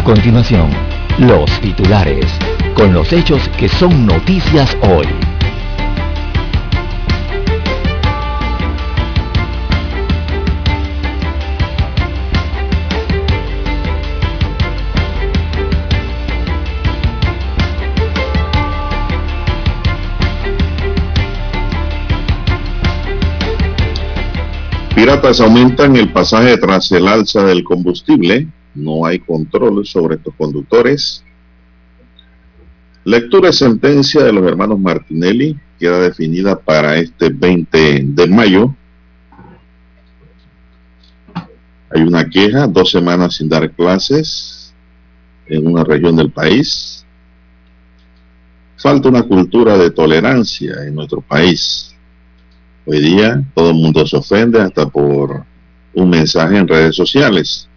A continuación, los titulares, con los hechos que son noticias hoy. Piratas aumentan el pasaje tras el alza del combustible. No hay control sobre estos conductores. Lectura y sentencia de los hermanos Martinelli queda definida para este 20 de mayo. Hay una queja, dos semanas sin dar clases en una región del país. Falta una cultura de tolerancia en nuestro país. Hoy día todo el mundo se ofende hasta por un mensaje en redes sociales,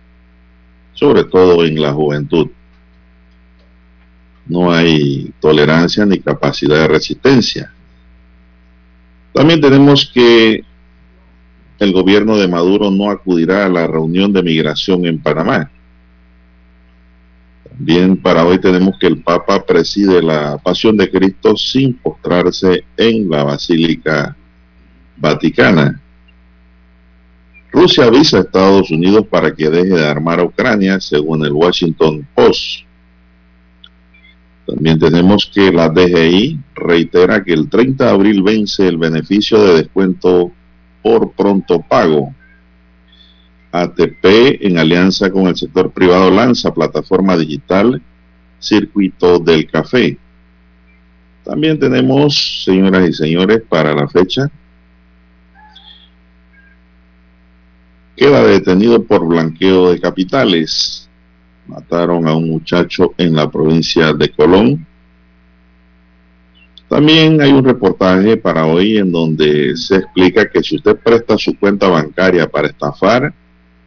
sobre todo en la juventud. No hay tolerancia ni capacidad de resistencia. También tenemos que el gobierno de Maduro no acudirá a la reunión de migración en Panamá. También para hoy tenemos que el Papa preside la Pasión de Cristo sin postrarse en la Basílica Vaticana. Rusia avisa a Estados Unidos para que deje de armar a Ucrania, según el Washington Post. También tenemos que la DGI reitera que el 30 de abril vence el beneficio de descuento por pronto pago. ATP, en alianza con el sector privado, lanza plataforma digital Circuito del Café. También tenemos, señoras y señores, para la fecha, queda detenido por blanqueo de capitales. Mataron a un muchacho en la provincia de Colón. También hay un reportaje para hoy en donde se explica que si usted presta su cuenta bancaria para estafar,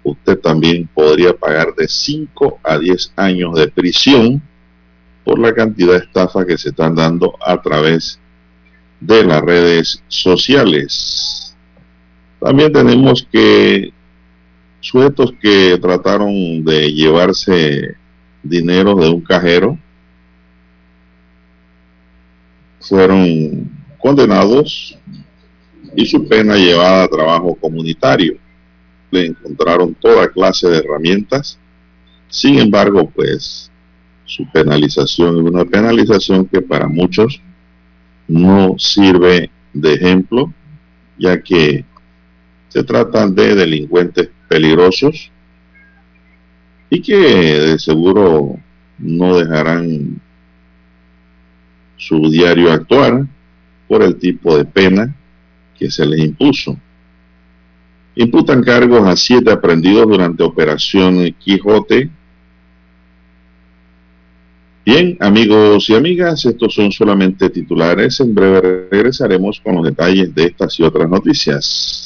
usted también podría pagar de 5 a 10 años de prisión por la cantidad de estafa que se están dando a través de las redes sociales. También tenemos que sujetos que trataron de llevarse dinero de un cajero fueron condenados y su pena llevada a trabajo comunitario. Le encontraron toda clase de herramientas. Sin embargo, pues su penalización es una penalización que para muchos no sirve de ejemplo, ya que se tratan de delincuentes peligrosos y que de seguro no dejarán su diario actuar por el tipo de pena que se les impuso. Imputan cargos a siete aprendidos durante Operación Quijote. Bien, amigos y amigas, estos son solamente titulares. En breve regresaremos con los detalles de estas y otras noticias.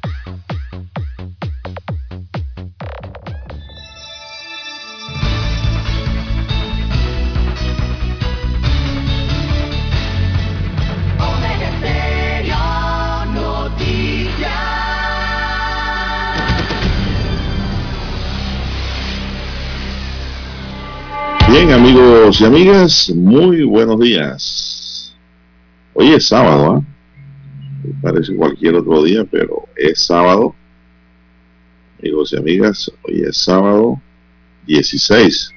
Bien, amigos y amigas, muy buenos días. Hoy es sábado, ¿eh? Parece cualquier otro día, pero es sábado. Amigos y amigas, hoy es sábado 16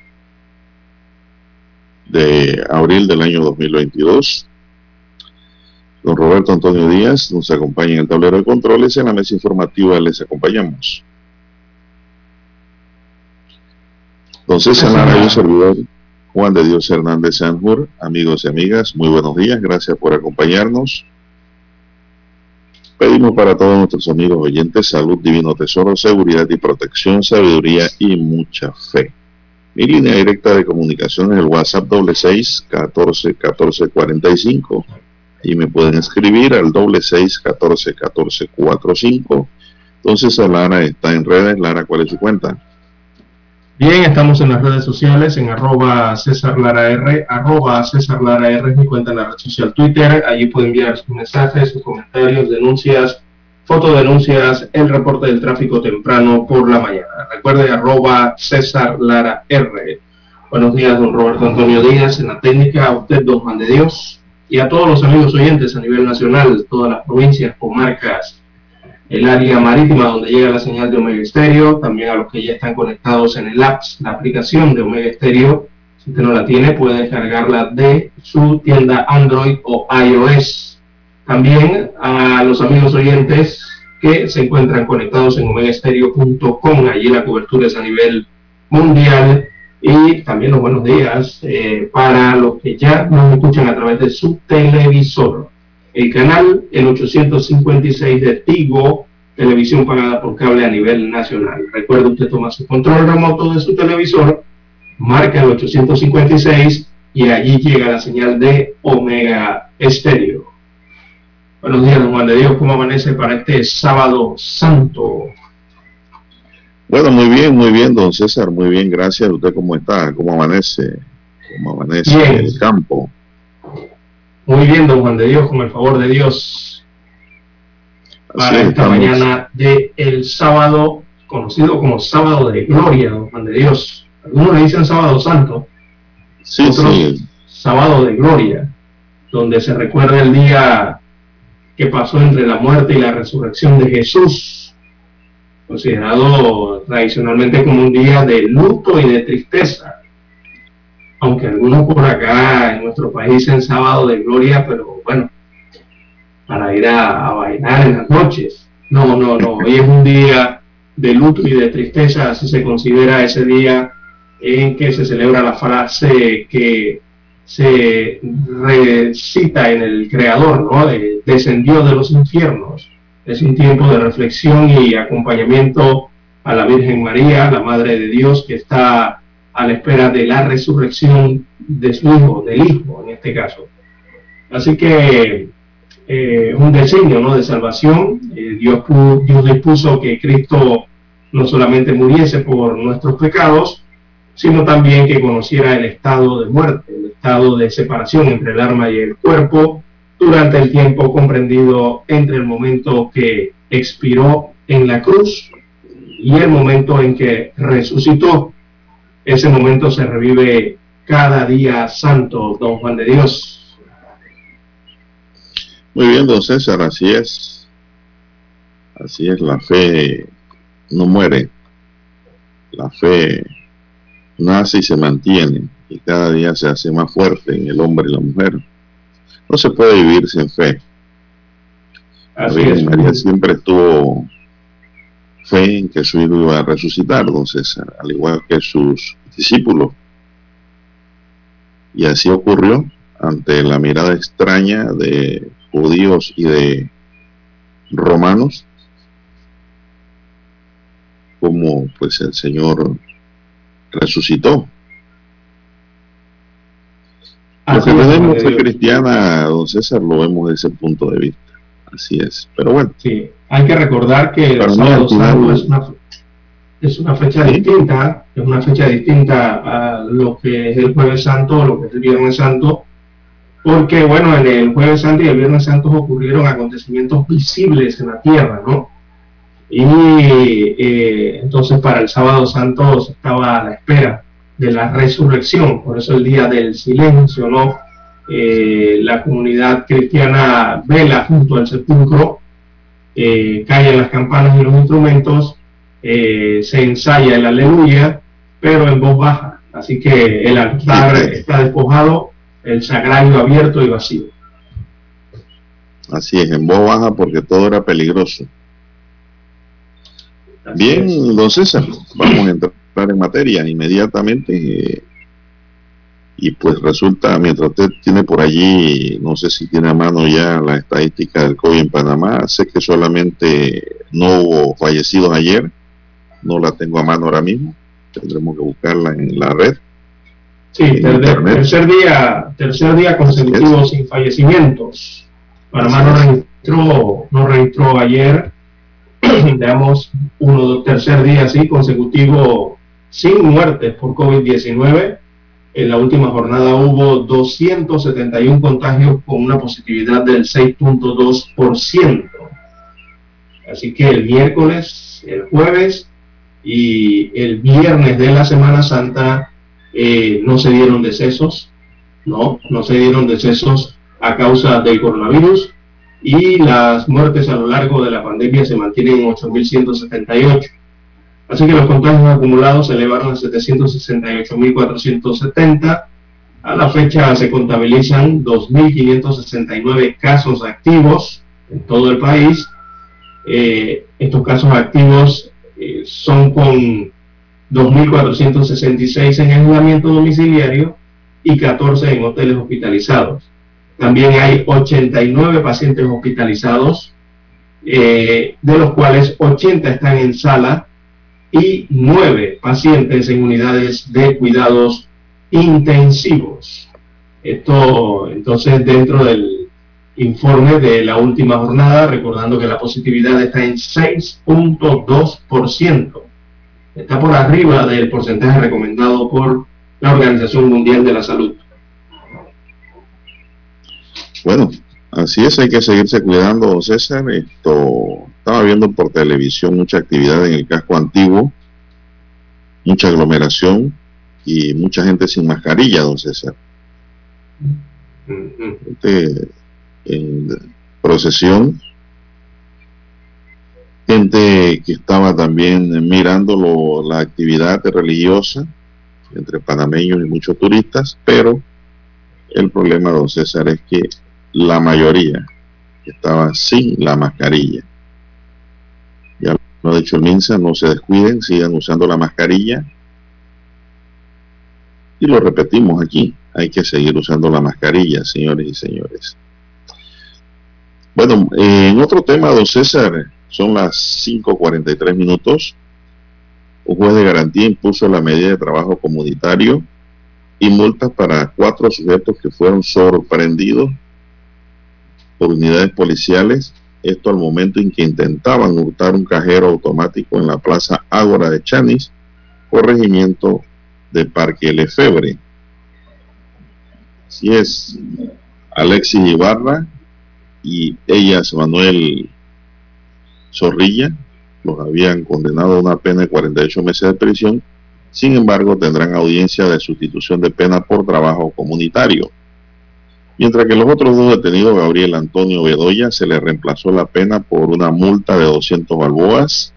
de abril del año 2022. Don Roberto Antonio Díaz nos acompaña en el tablero de controles. En la mesa informativa les acompañamos. Entonces, César y servidor Juan de Dios Hernández Sanjur, amigos y amigas, muy buenos días, gracias por acompañarnos. Pedimos para todos nuestros amigos oyentes salud, divino tesoro, seguridad y protección, sabiduría y mucha fe. Mi línea directa de comunicación es el WhatsApp doble seis catorce catorce cuarenta y cinco y me pueden escribir al doble seis catorce catorce cuatro cinco. Entonces Lara está en redes. Lara, ¿cuál es su cuenta? Bien, estamos en las redes sociales, en arroba César Lara R, arroba César Lara R es mi cuenta en la red social Twitter. Allí pueden enviar sus mensajes, sus comentarios, denuncias, fotodenuncias, el reporte del tráfico temprano por la mañana. Recuerde, arroba César Lara R. Buenos días, don Roberto Antonio Díaz, en la técnica, a usted, don Juan de Dios, y a todos los amigos oyentes a nivel nacional, todas las provincias, comarcas, el área marítima donde llega la señal de Omega Stereo, también a los que ya están conectados en el apps, la aplicación de Omega Stereo. Si usted no la tiene, puede descargarla de su tienda Android o iOS. También a los amigos oyentes que se encuentran conectados en omegastereo.com, allí la cobertura es a nivel mundial. Y también los buenos días eh, para los que ya nos escuchan a través de su televisor el canal, el 856 de Tigo, televisión pagada por cable a nivel nacional. Recuerde usted tomar su control remoto de su televisor, marca el 856 y allí llega la señal de Omega Estéreo. Buenos días, don Juan de Dios, ¿cómo amanece para este sábado santo? Bueno, muy bien, muy bien, don César, muy bien, gracias. ¿Usted cómo está? ¿Cómo amanece? ¿Cómo amanece el campo? Muy bien, don Juan de Dios, con el favor de Dios, para esta mañana de el sábado, conocido como sábado de gloria, don Juan de Dios. Algunos le dicen sábado santo, sí, sí. sábado de gloria, donde se recuerda el día que pasó entre la muerte y la resurrección de Jesús, considerado tradicionalmente como un día de luto y de tristeza aunque algunos por acá en nuestro país en sábado de gloria, pero bueno, para ir a, bailar en las noches. No, no, no, hoy es un día de luto y de tristeza, así se considera ese día en que se celebra la frase que se recita en el Creador, ¿no? De, descendió de los infiernos. Es un tiempo de reflexión y acompañamiento a la Virgen María, la Madre de Dios, que está a la espera de la resurrección de su hijo, del hijo en este caso. Así que eh, un diseño ¿no? de salvación. Eh, Dios, Dios dispuso que Cristo no solamente muriese por nuestros pecados, sino también que conociera el estado de muerte, el estado de separación entre el alma y el cuerpo durante el tiempo comprendido entre el momento que expiró en la cruz y el momento en que resucitó ese momento se revive cada día santo, don Juan de Dios. Muy bien, don César, así es. Así es, la fe no muere. La fe nace y se mantiene y cada día se hace más fuerte en el hombre y la mujer. No se puede vivir sin fe. Así María siempre estuvo fe en que su hijo iba a resucitar, don César, al igual que sus discípulos. Y así ocurrió ante la mirada extraña de judíos y de romanos, como pues el Señor resucitó. Lo que tenemos de cristiana, don César, lo vemos desde ese punto de vista. Así es. Pero bueno. Sí, hay que recordar que el sábado santo es una, es una fecha distinta, es una fecha distinta a lo que es el jueves santo o lo que es el viernes santo, porque bueno, en el jueves santo y el viernes santo ocurrieron acontecimientos visibles en la tierra, ¿no? Y eh, entonces para el sábado santo se estaba a la espera de la resurrección, por eso el día del silencio, ¿no? Eh, la comunidad cristiana vela junto al sepulcro, eh, callan las campanas y los instrumentos, eh, se ensaya el aleluya, pero en voz baja. Así que el altar está despojado, el sagrario abierto y vacío. Así es, en voz baja porque todo era peligroso. Bien, entonces vamos a entrar en materia inmediatamente. Y pues resulta, mientras usted tiene por allí, no sé si tiene a mano ya la estadística del COVID en Panamá, sé que solamente no hubo fallecidos ayer, no la tengo a mano ahora mismo, tendremos que buscarla en la red. Sí, tercer día, tercer día consecutivo sin fallecimientos. Panamá no registró, no registró ayer, veamos, uno tercer día así consecutivo sin muertes por COVID-19. En la última jornada hubo 271 contagios con una positividad del 6.2%. Así que el miércoles, el jueves y el viernes de la Semana Santa eh, no se dieron decesos, no, no se dieron decesos a causa del coronavirus y las muertes a lo largo de la pandemia se mantienen en 8.178. Así que los contagios acumulados se elevaron a 768.470. A la fecha se contabilizan 2.569 casos activos en todo el país. Eh, estos casos activos eh, son con 2.466 en aislamiento domiciliario y 14 en hoteles hospitalizados. También hay 89 pacientes hospitalizados, eh, de los cuales 80 están en sala y 9 pacientes en unidades de cuidados intensivos. Esto entonces dentro del informe de la última jornada, recordando que la positividad está en 6.2%. Está por arriba del porcentaje recomendado por la Organización Mundial de la Salud. Bueno, así es, hay que seguirse cuidando, César. Esto estaba viendo por televisión mucha actividad en el casco antiguo, mucha aglomeración y mucha gente sin mascarilla, don César. Este, en procesión, gente que estaba también mirando la actividad religiosa entre panameños y muchos turistas, pero el problema, don César, es que la mayoría estaba sin la mascarilla. Ya lo ha dicho el MINSA, no se descuiden, sigan usando la mascarilla. Y lo repetimos aquí, hay que seguir usando la mascarilla, señores y señores. Bueno, en otro tema, don César, son las 5.43 minutos. Un juez de garantía impuso la medida de trabajo comunitario y multas para cuatro sujetos que fueron sorprendidos por unidades policiales. Esto al momento en que intentaban hurtar un cajero automático en la plaza Ágora de Chanis, corregimiento de Parque Lefebre. Así es, Alexis Ibarra y ellas, Manuel Zorrilla, los habían condenado a una pena de 48 meses de prisión, sin embargo tendrán audiencia de sustitución de pena por trabajo comunitario. Mientras que los otros dos detenidos, Gabriel Antonio Bedoya, se le reemplazó la pena por una multa de 200 balboas.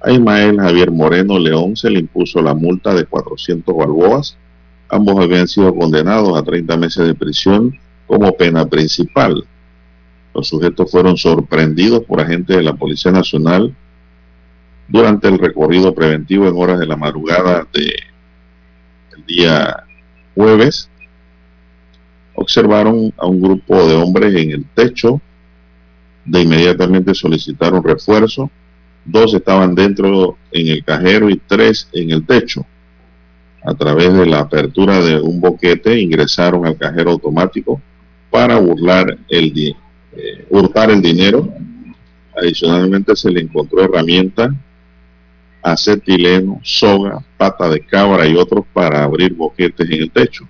A Ismael Javier Moreno León se le impuso la multa de 400 balboas. Ambos habían sido condenados a 30 meses de prisión como pena principal. Los sujetos fueron sorprendidos por agentes de la Policía Nacional durante el recorrido preventivo en horas de la madrugada del día jueves. Observaron a un grupo de hombres en el techo. De inmediatamente solicitaron refuerzo. Dos estaban dentro en el cajero y tres en el techo. a través de la apertura de un boquete ingresaron al cajero automático para burlar el eh, hurtar el dinero. Adicionalmente se le encontró herramienta, acetileno, soga, pata de cabra y otros para abrir boquetes en el techo.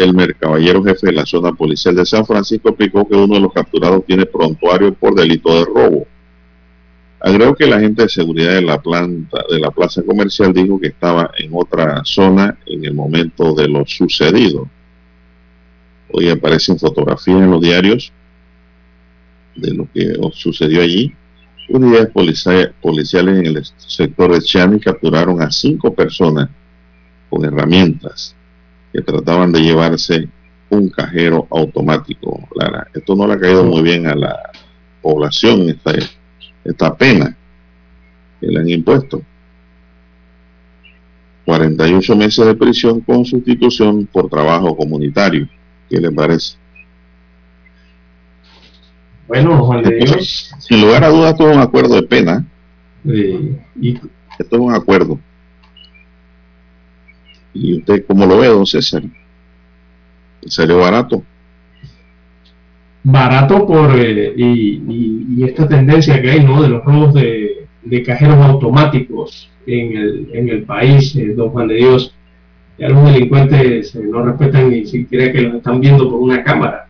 El mercaballero jefe de la zona policial de San Francisco explicó que uno de los capturados tiene prontuario por delito de robo. Agregó que la gente de seguridad de la planta de la plaza comercial dijo que estaba en otra zona en el momento de lo sucedido. Hoy aparecen fotografías en los diarios de lo que sucedió allí. Unidades policiales en el sector de Chani capturaron a cinco personas con herramientas que trataban de llevarse un cajero automático. Lara. Esto no le ha caído muy bien a la población, esta, esta pena que le han impuesto. 48 meses de prisión con sustitución por trabajo comunitario. ¿Qué le parece? Bueno, Juan de Dios. Sin lugar a dudas, esto es un acuerdo de pena. y... Esto es un acuerdo. ¿Y usted cómo lo ve, don César? ¿Salió barato? Barato por eh, y, esta tendencia que hay, ¿no? De los robos de, cajeros automáticos en el, en el país, eh, don Juan de Dios. Ya los delincuentes eh, no respetan ni siquiera que los están viendo por una cámara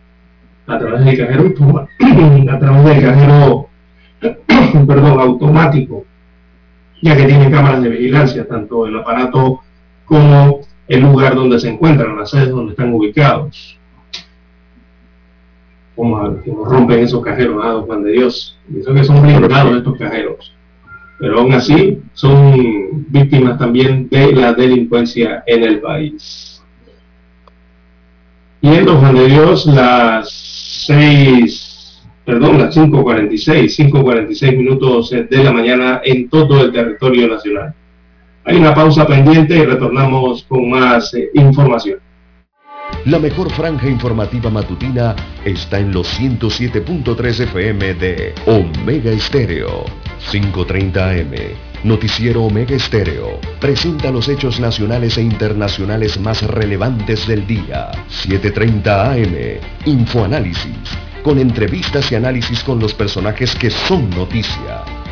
a través del cajero a través del cajero perdón, automático, ya que tiene cámaras de vigilancia, tanto el aparato como el lugar donde se encuentran, las sedes donde están ubicados. Como, rompen esos cajeros, ah, Juan de Dios. Eso que son blindados estos cajeros. Pero aún así son víctimas también de la delincuencia en el país. Y en Juan de Dios, las 6, perdón, las 5.46, 5.46 minutos de la mañana en todo el territorio nacional. Hay una pausa pendiente y retornamos con más eh, información. La mejor franja informativa matutina está en los 107.3 FM de Omega Estéreo. 5.30 AM. Noticiero Omega Estéreo. Presenta los hechos nacionales e internacionales más relevantes del día. 7.30 AM. Infoanálisis. Con entrevistas y análisis con los personajes que son noticia.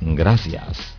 Gracias.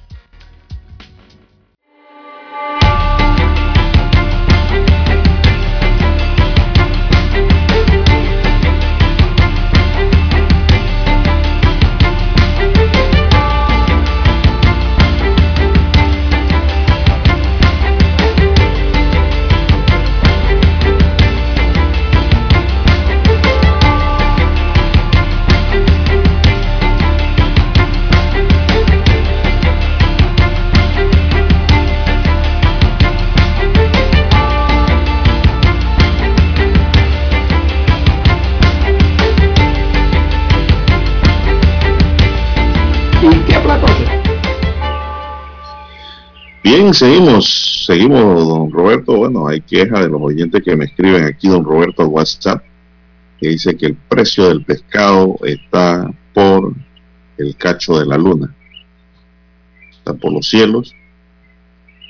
Seguimos, seguimos, don Roberto. Bueno, hay queja de los oyentes que me escriben aquí, don Roberto, al WhatsApp, que dice que el precio del pescado está por el cacho de la luna. Está por los cielos.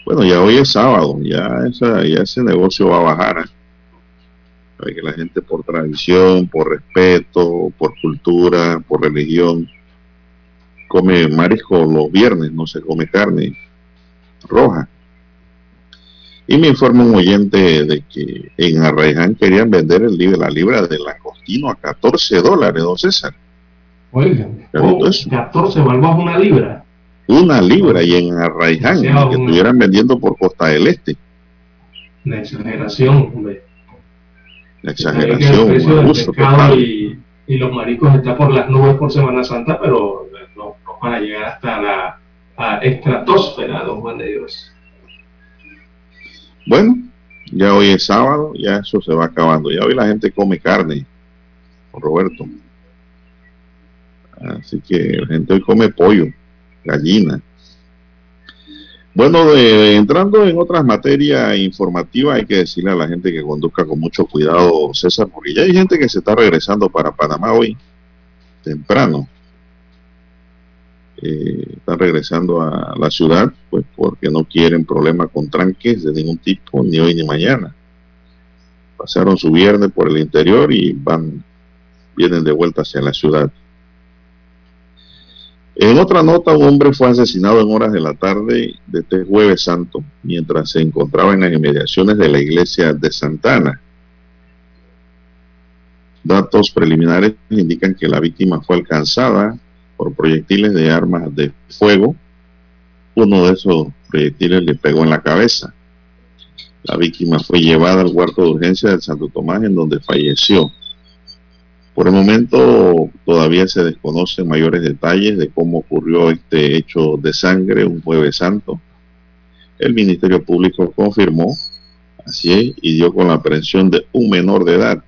Bueno, ya hoy es sábado, ya, esa, ya ese negocio va a bajar. ¿eh? que la gente por tradición, por respeto, por cultura, por religión, come marisco los viernes, no se come carne roja. Y me informa un oyente de que en Arraiján querían vender el libra, la libra de langostino a 14 dólares, don César. Oigan, 14 valvas una libra. Una libra y en Arraiján, que estuvieran vendiendo por Costa del Este. La exageración, hombre. La exageración. y, y, los maricos están por las nubes por Semana Santa, pero no, no van a llegar hasta la estratosfera, don Juan de. Bueno, ya hoy es sábado, ya eso se va acabando. Ya hoy la gente come carne, Roberto. Así que la gente hoy come pollo, gallina. Bueno, entrando en otras materias informativas, hay que decirle a la gente que conduzca con mucho cuidado, César, porque ya hay gente que se está regresando para Panamá hoy, temprano. Eh, están regresando a la ciudad, pues porque no quieren problemas con tranques de ningún tipo, ni hoy ni mañana. Pasaron su viernes por el interior y van, vienen de vuelta hacia la ciudad. En otra nota, un hombre fue asesinado en horas de la tarde de este jueves santo, mientras se encontraba en las inmediaciones de la iglesia de Santana. Datos preliminares indican que la víctima fue alcanzada por proyectiles de armas de fuego. Uno de esos proyectiles le pegó en la cabeza. La víctima fue llevada al cuarto de urgencia del Santo Tomás en donde falleció. Por el momento todavía se desconocen mayores detalles de cómo ocurrió este hecho de sangre un jueves santo. El Ministerio Público confirmó, así es, y dio con la aprehensión de un menor de edad,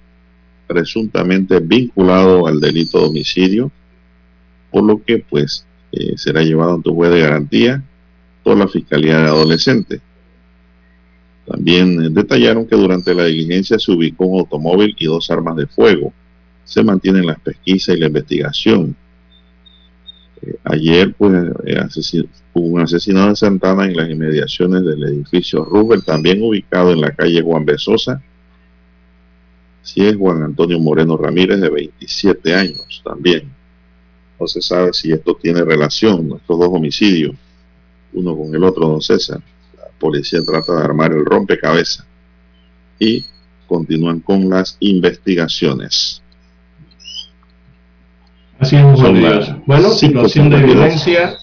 presuntamente vinculado al delito de homicidio por lo que pues eh, será llevado ante un juez de garantía por la Fiscalía de Adolescentes. También eh, detallaron que durante la diligencia se ubicó un automóvil y dos armas de fuego. Se mantienen las pesquisas y la investigación. Eh, ayer pues hubo un asesinato en Santana en las inmediaciones del edificio Rubel, también ubicado en la calle Juan Besosa. Si es Juan Antonio Moreno Ramírez, de 27 años también. No se sabe si esto tiene relación, estos dos homicidios, uno con el otro, don César. La policía trata de armar el rompecabezas y continúan con las investigaciones. Así es, Juan de Dios. Bueno, situación de violencia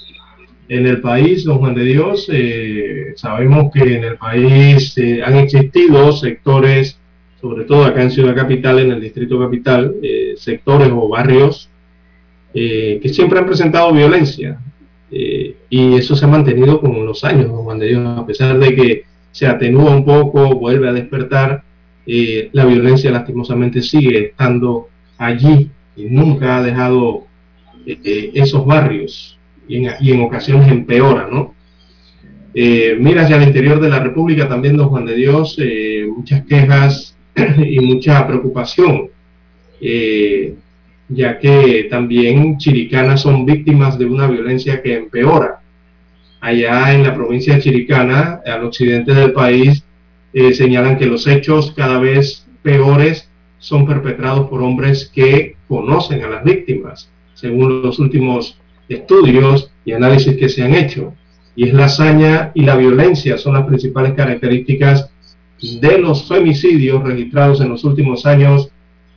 en el país, don Juan de Dios. Eh, sabemos que en el país eh, han existido sectores, sobre todo acá en Ciudad Capital, en el Distrito Capital, eh, sectores o barrios eh, que siempre han presentado violencia. Eh, y eso se ha mantenido con los años, Juan de Dios, a pesar de que se atenúa un poco, vuelve a despertar, eh, la violencia lastimosamente sigue estando allí y nunca ha dejado esos barrios y en, ocasiones empeora, ¿no? mira hacia el interior de la República también, don Juan de Dios, muchas quejas y mucha preocupación ya que también chiricanas son víctimas de una violencia que empeora. Allá en la provincia de Chiricana, al occidente del país, eh, señalan que los hechos cada vez peores son perpetrados por hombres que conocen a las víctimas, según los últimos estudios y análisis que se han hecho. Y es la hazaña y la violencia son las principales características de los femicidios registrados en los últimos años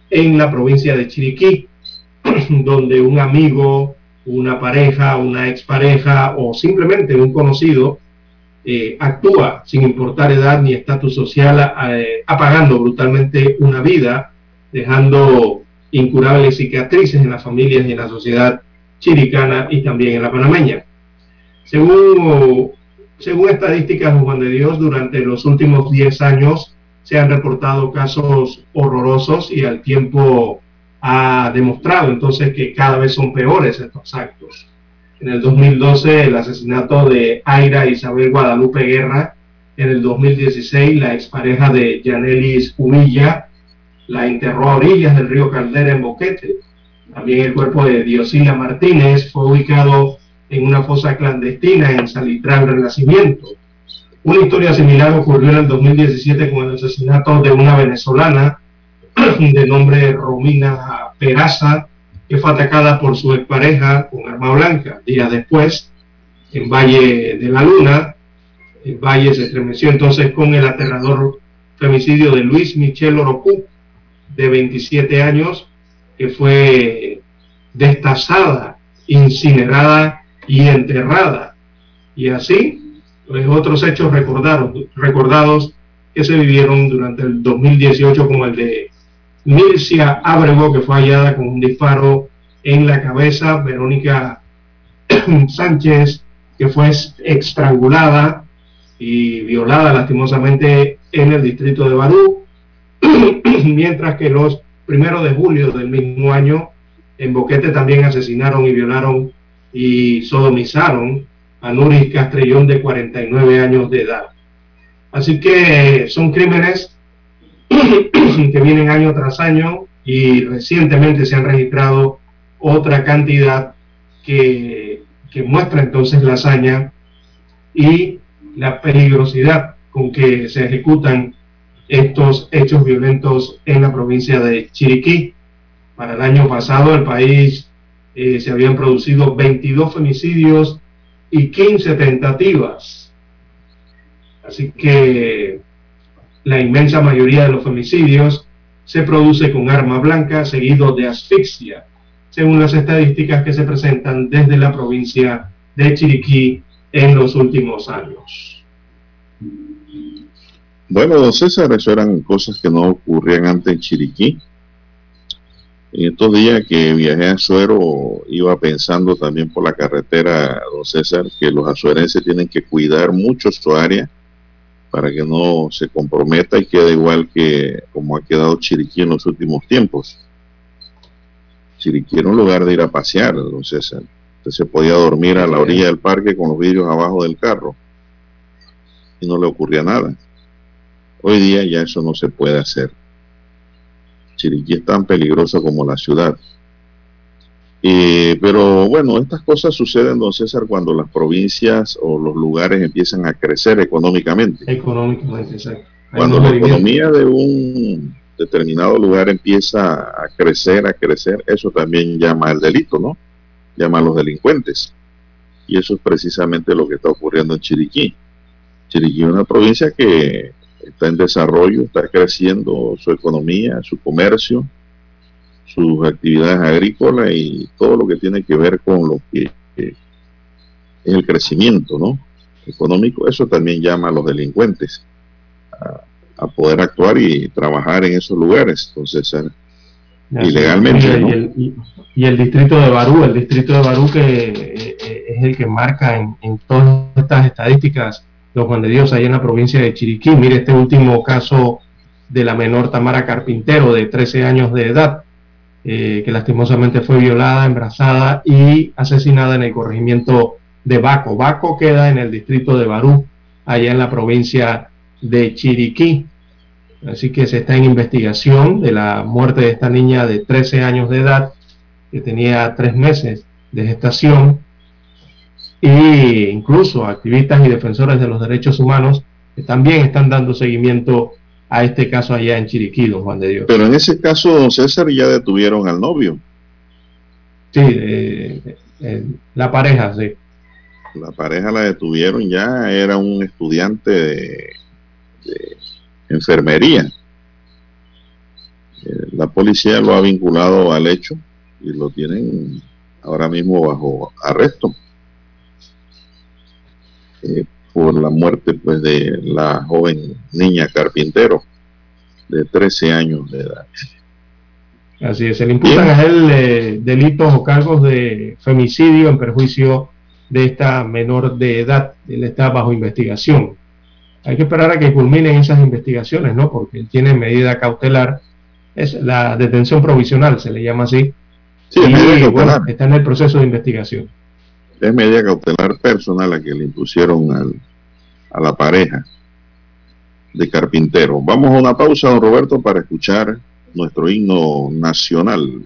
en la provincia de Chiriquí, donde un amigo, una pareja, una expareja o simplemente un conocido eh, actúa sin importar edad ni estatus social, eh, apagando brutalmente una vida, dejando incurables cicatrices en las familias y en la sociedad chiricana y también en la panameña. Según, según estadísticas Juan de Dios, durante los últimos 10 años se han reportado casos horrorosos y al tiempo ha demostrado entonces que cada vez son peores estos actos. en el 2012 el asesinato de Aira Isabel Guadalupe Guerra, en el 2016 la expareja de Yanelis Uvilla la enterró a orillas del río Caldera en Boquete. También el cuerpo de Diosila Martínez fue ubicado en una fosa clandestina en Salitral Renacimiento. Una historia similar ocurrió en el 2017 con el asesinato de una venezolana de nombre Romina Peraza, que fue atacada por su expareja con arma blanca. Días después, en Valle de la Luna, el valle se estremeció entonces con el aterrador femicidio de Luis Michel Orocú, de 27 años, que fue destazada, incinerada y enterrada. Y así, pues otros hechos recordados, recordados que se vivieron durante el 2018, como el de Mircia Abrego, que fue hallada con un disparo en la cabeza, Verónica Sánchez, que fue estrangulada y violada lastimosamente en el distrito de Barú, mientras que los primeros de julio del mismo año en Boquete también asesinaron y violaron y sodomizaron a Nuris Castrellón de 49 años de edad. Así que son crímenes que vienen año tras año y recientemente se han registrado otra cantidad que, que muestra entonces la hazaña y la peligrosidad con que se ejecutan estos hechos violentos en la provincia de Chiriquí. Para el año pasado el país eh, se habían producido 22 femicidios y 15 tentativas. Así que la inmensa mayoría de los femicidios se produce con arma blanca seguido de asfixia, según las estadísticas que se presentan desde la provincia de Chiriquí en los últimos años. Bueno, don César, eso eran cosas que no ocurrían antes en Chiriquí. En estos días que viajé a Azuero, iba pensando también por la carretera, don César, que los azuerenses tienen que cuidar mucho su área para que no se comprometa y quede igual que como ha quedado Chiriquí en los últimos tiempos. Chiriquí era un lugar de ir a pasear, don César. Usted se podía dormir a la orilla del parque con los vidrios abajo del carro y no le ocurría nada. Hoy día ya eso no se puede hacer. Chiriquí es tan peligrosa como la ciudad. Pero bueno, estas cosas suceden, don César, cuando las provincias o los lugares empiezan a crecer económicamente. Económicamente, exacto. Cuando la economía de un determinado lugar empieza a crecer, a crecer, eso también llama al delito, ¿no? Llama a los delincuentes. Y eso es precisamente lo que está ocurriendo en Chiriquí. Chiriquí es una provincia que está en desarrollo, está creciendo su economía, su comercio, sus actividades agrícolas y todo lo que tiene que ver con lo que es el crecimiento ¿no? económico. Eso también llama a los delincuentes a, poder actuar y trabajar en esos lugares. Entonces, eh, ilegalmente. Y, el, distrito de Barú, el distrito de Barú que eh, eh, es el que marca en, en todas estas estadísticas los Juan de Dios, ahí en la provincia de Chiriquí. Mire este último caso de la menor Tamara Carpintero, de 13 años de edad, eh, que lastimosamente fue violada, embarazada y asesinada en el corregimiento de Baco. Baco queda en el distrito de Barú, allá en la provincia de Chiriquí. Así que se está en investigación de la muerte de esta niña de 13 años de edad, que tenía tres meses de gestación e incluso activistas y defensores de los derechos humanos también están dando seguimiento a este caso allá en Chiriquí, don Juan de Dios. Pero en ese caso, don César, ya detuvieron al novio. Sí, eh, eh, la pareja, sí. La pareja la detuvieron ya, era un estudiante de, enfermería. Eh, la policía lo ha vinculado al hecho y lo tienen ahora mismo bajo arresto. Por la muerte pues de la joven niña carpintero de 13 años de edad. Así es, se le imputan a él eh, delitos o cargos de femicidio en perjuicio de esta menor de edad. Él está bajo investigación. Hay que esperar a que culminen esas investigaciones, ¿no? Porque él tiene medida cautelar, es la detención provisional, se le llama así. Sí, y, está en el proceso de investigación. Es medida cautelar personal a que le impusieron a la pareja de carpintero. Vamos a una pausa, don Roberto, para escuchar nuestro himno nacional.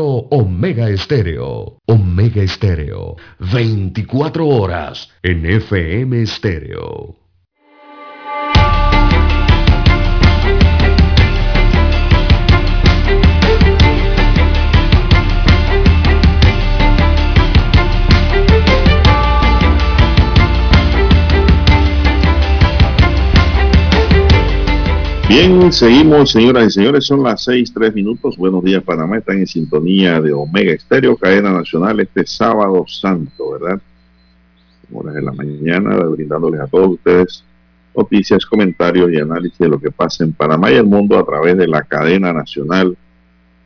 Omega Estéreo. Omega Estéreo. 24 horas en FM Estéreo. Bien, seguimos, señoras y señores, son las seis, tres minutos. Buenos días, Panamá. Están en sintonía de Omega Estéreo, cadena nacional, este sábado santo, ¿verdad? Horas de la mañana, brindándoles a todos ustedes noticias, comentarios y análisis de lo que pasa en Panamá y el mundo a través de la cadena nacional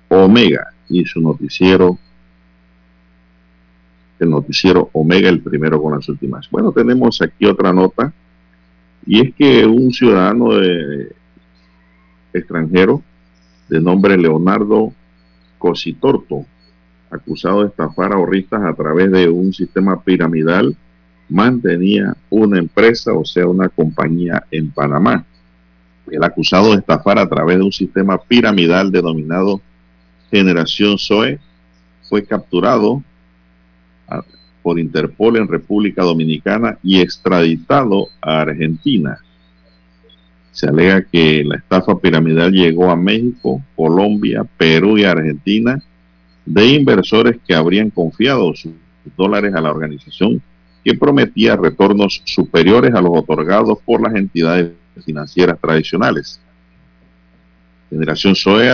Omega y su noticiero, el noticiero Omega, el primero con las últimas. Bueno, tenemos aquí otra nota y es que un ciudadano de extranjero de nombre Leonardo Cositorto, acusado de estafar ahorristas a través de un sistema piramidal, mantenía una empresa, o sea, una compañía en Panamá. El acusado de estafar a través de un sistema piramidal denominado Generación SOE fue capturado por Interpol en República Dominicana y extraditado a Argentina. Se alega que la estafa piramidal llegó a México, Colombia, Perú y Argentina de inversores que habrían confiado sus dólares a la organización que prometía retornos superiores a los otorgados por las entidades financieras tradicionales. Generación SOE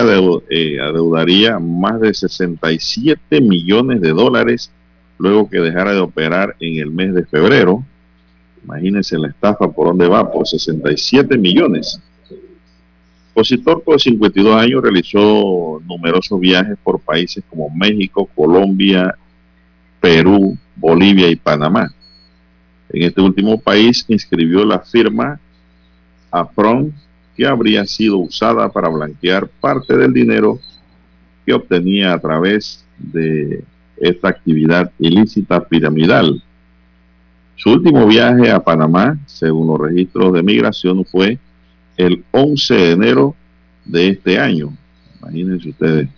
eh, adeudaría más de 67 millones de dólares luego que dejara de operar en el mes de febrero Imagínense la estafa por dónde va, por 67 millones. Opositor por 52 años realizó numerosos viajes por países como México, Colombia, Perú, Bolivia y Panamá. En este último país inscribió la firma APRON que habría sido usada para blanquear parte del dinero que obtenía a través de esta actividad ilícita piramidal. Su último viaje a Panamá, según los registros de migración, fue el 11 de enero de este año. Imagínense ustedes.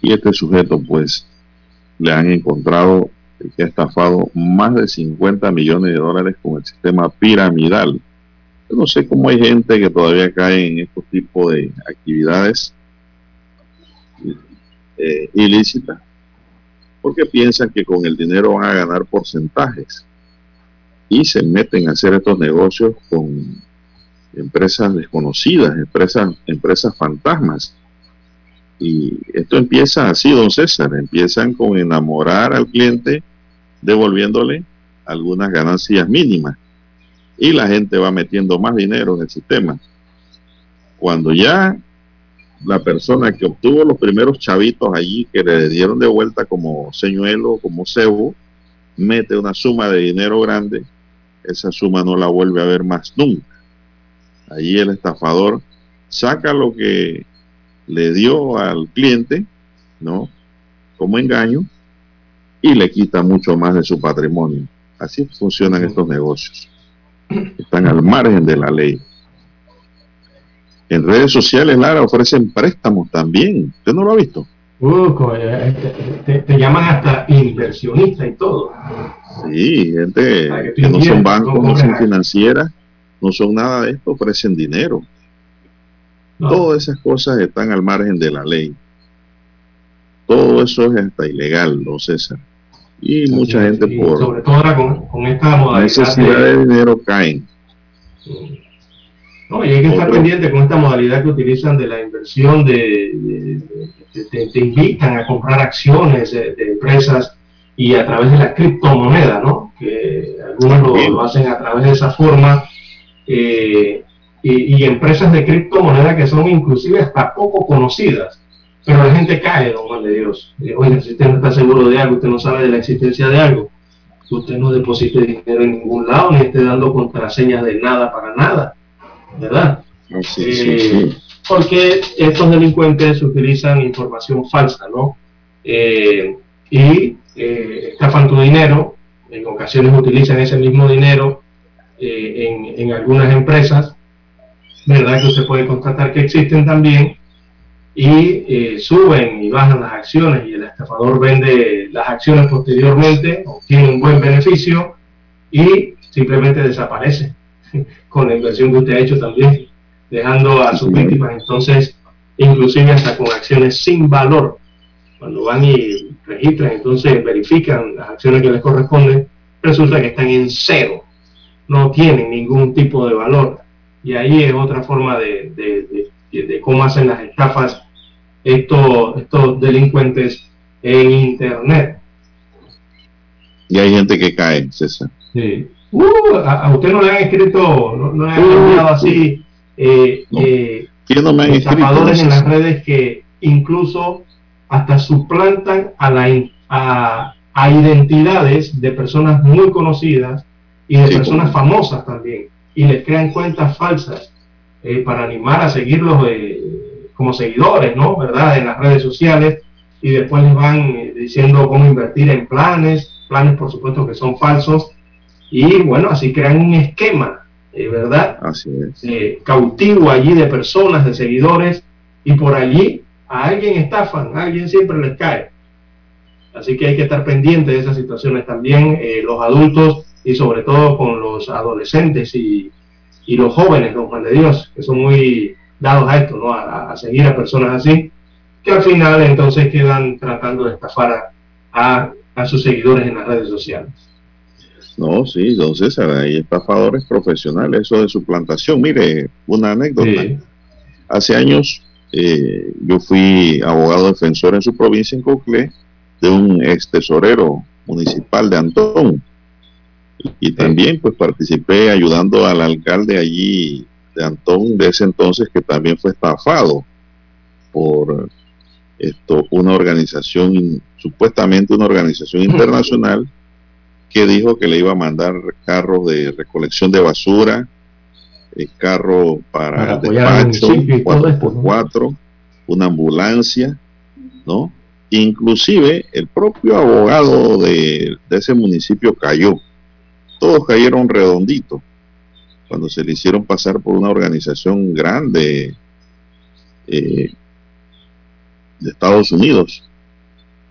Y este sujeto, pues, le han encontrado que ha estafado más de 50 millones de dólares con el sistema piramidal. Yo no sé cómo hay gente que todavía cae en estos tipos de actividades eh, ilícitas, porque piensan que con el dinero van a ganar porcentajes y se meten a hacer estos negocios con empresas desconocidas, empresas, empresas fantasmas. Y esto empieza así, don César, empiezan con enamorar al cliente, devolviéndole algunas ganancias mínimas. Y la gente va metiendo más dinero en el sistema. Cuando ya la persona que obtuvo los primeros chavitos allí, que le dieron de vuelta como señuelo, como cebo, mete una suma de dinero grande, esa suma no la vuelve a ver más nunca. Allí el estafador saca lo que le dio al cliente, ¿no? Como engaño, y le quita mucho más de su patrimonio. Así funcionan estos negocios. Están al margen de la ley. En redes sociales, Lara, ofrecen préstamos también. ¿Usted no lo ha visto? Uh, este, te, llaman hasta inversionista y todo. Sí, gente que, no son bancos, no son financieras, no son nada de esto, ofrecen dinero. Todas esas cosas están al margen de la ley. Todo eso es hasta ilegal, ¿no, César? Y mucha gente por sobre todo ahora con, esta modalidad necesidad de, dinero caen. No, y hay que estar pendiente con esta modalidad que utilizan de la inversión, de, te, invitan a comprar acciones de, empresas y a través de la criptomoneda, ¿no? Que algunos lo, hacen a través de esa forma. Eh, y, empresas de criptomoneda que son inclusive hasta poco conocidas. Pero la gente cae, don Juan de Dios. Oye, si usted no está seguro de algo, usted no sabe de la existencia de algo, usted no deposite dinero en ningún lado, ni esté dando contraseñas de nada para nada. ¿Verdad? Eh, porque estos delincuentes utilizan información falsa, ¿no? Eh, y eh, estafan tu dinero, en ocasiones utilizan ese mismo dinero en, algunas empresas, ¿verdad? Que usted puede constatar que existen también, y suben y bajan las acciones y el estafador vende las acciones posteriormente, obtiene un buen beneficio y simplemente desaparece con la inversión que usted ha hecho también, dejando a sus víctimas entonces, inclusive hasta con acciones sin valor. Cuando van y registran, entonces verifican las acciones que les corresponden, resulta que están en cero, no tienen ningún tipo de valor. Y ahí es otra forma de, de, cómo hacen las estafas estos, estos delincuentes en Internet. Y hay gente que cae, César. Sí. Uh, a, usted no le han escrito, no, le han enviado así eh, eh, no me han escrito, en las redes que incluso hasta suplantan a, la, a, a identidades de personas muy conocidas y de personas famosas también y les crean cuentas falsas eh, para animar a seguirlos eh, como seguidores, ¿no? ¿Verdad? En las redes sociales y después les van diciendo cómo invertir en planes, planes por supuesto que son falsos y bueno, así crean un esquema, eh, ¿verdad? Así es. Eh, cautivo allí de personas, de seguidores, y por allí a alguien estafan, a alguien siempre les cae. Así que hay que estar pendiente de esas situaciones también, eh, los adultos y sobre todo con los adolescentes y, los jóvenes, don Juan de Dios, que son muy dados a esto, ¿no? A, seguir a personas así, que al final entonces quedan tratando de estafar a sus seguidores en las redes sociales. No, sí, entonces hay estafadores profesionales, eso de suplantación. Mire, una anécdota. Hace años eh, yo fui abogado defensor en su provincia, en Coclé, de un ex tesorero municipal de Antón. Y también pues participé ayudando al alcalde allí de Antón de ese entonces que también fue estafado por esto una organización supuestamente una organización internacional que dijo que le iba a mandar carros de recolección de basura, eh, carro para, el despacho, 4x4, una ambulancia, ¿no? Inclusive el propio abogado de, ese municipio cayó. Todos cayeron redonditos cuando se le hicieron pasar por una organización grande eh, de Estados Unidos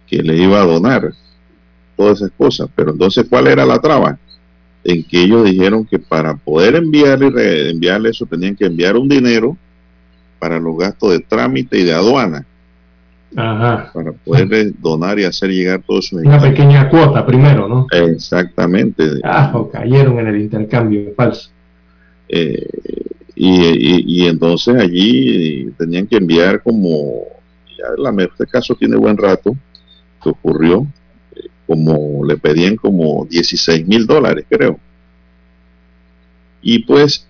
que le iba a donar todas esas cosas. Pero entonces, ¿cuál era la traba? En que ellos dijeron que para poder enviarle, enviarle eso tenían que enviar un dinero para los gastos de trámite y de aduana. Ajá. Para poder donar y hacer llegar todo eso. Una pequeña cuota primero, ¿no? Exactamente. Ah, cayeron en el intercambio falso. Eh, y, y, entonces allí tenían que enviar como, ya la, este caso tiene buen rato que ocurrió, como le pedían como 16 mil dólares, creo. Y pues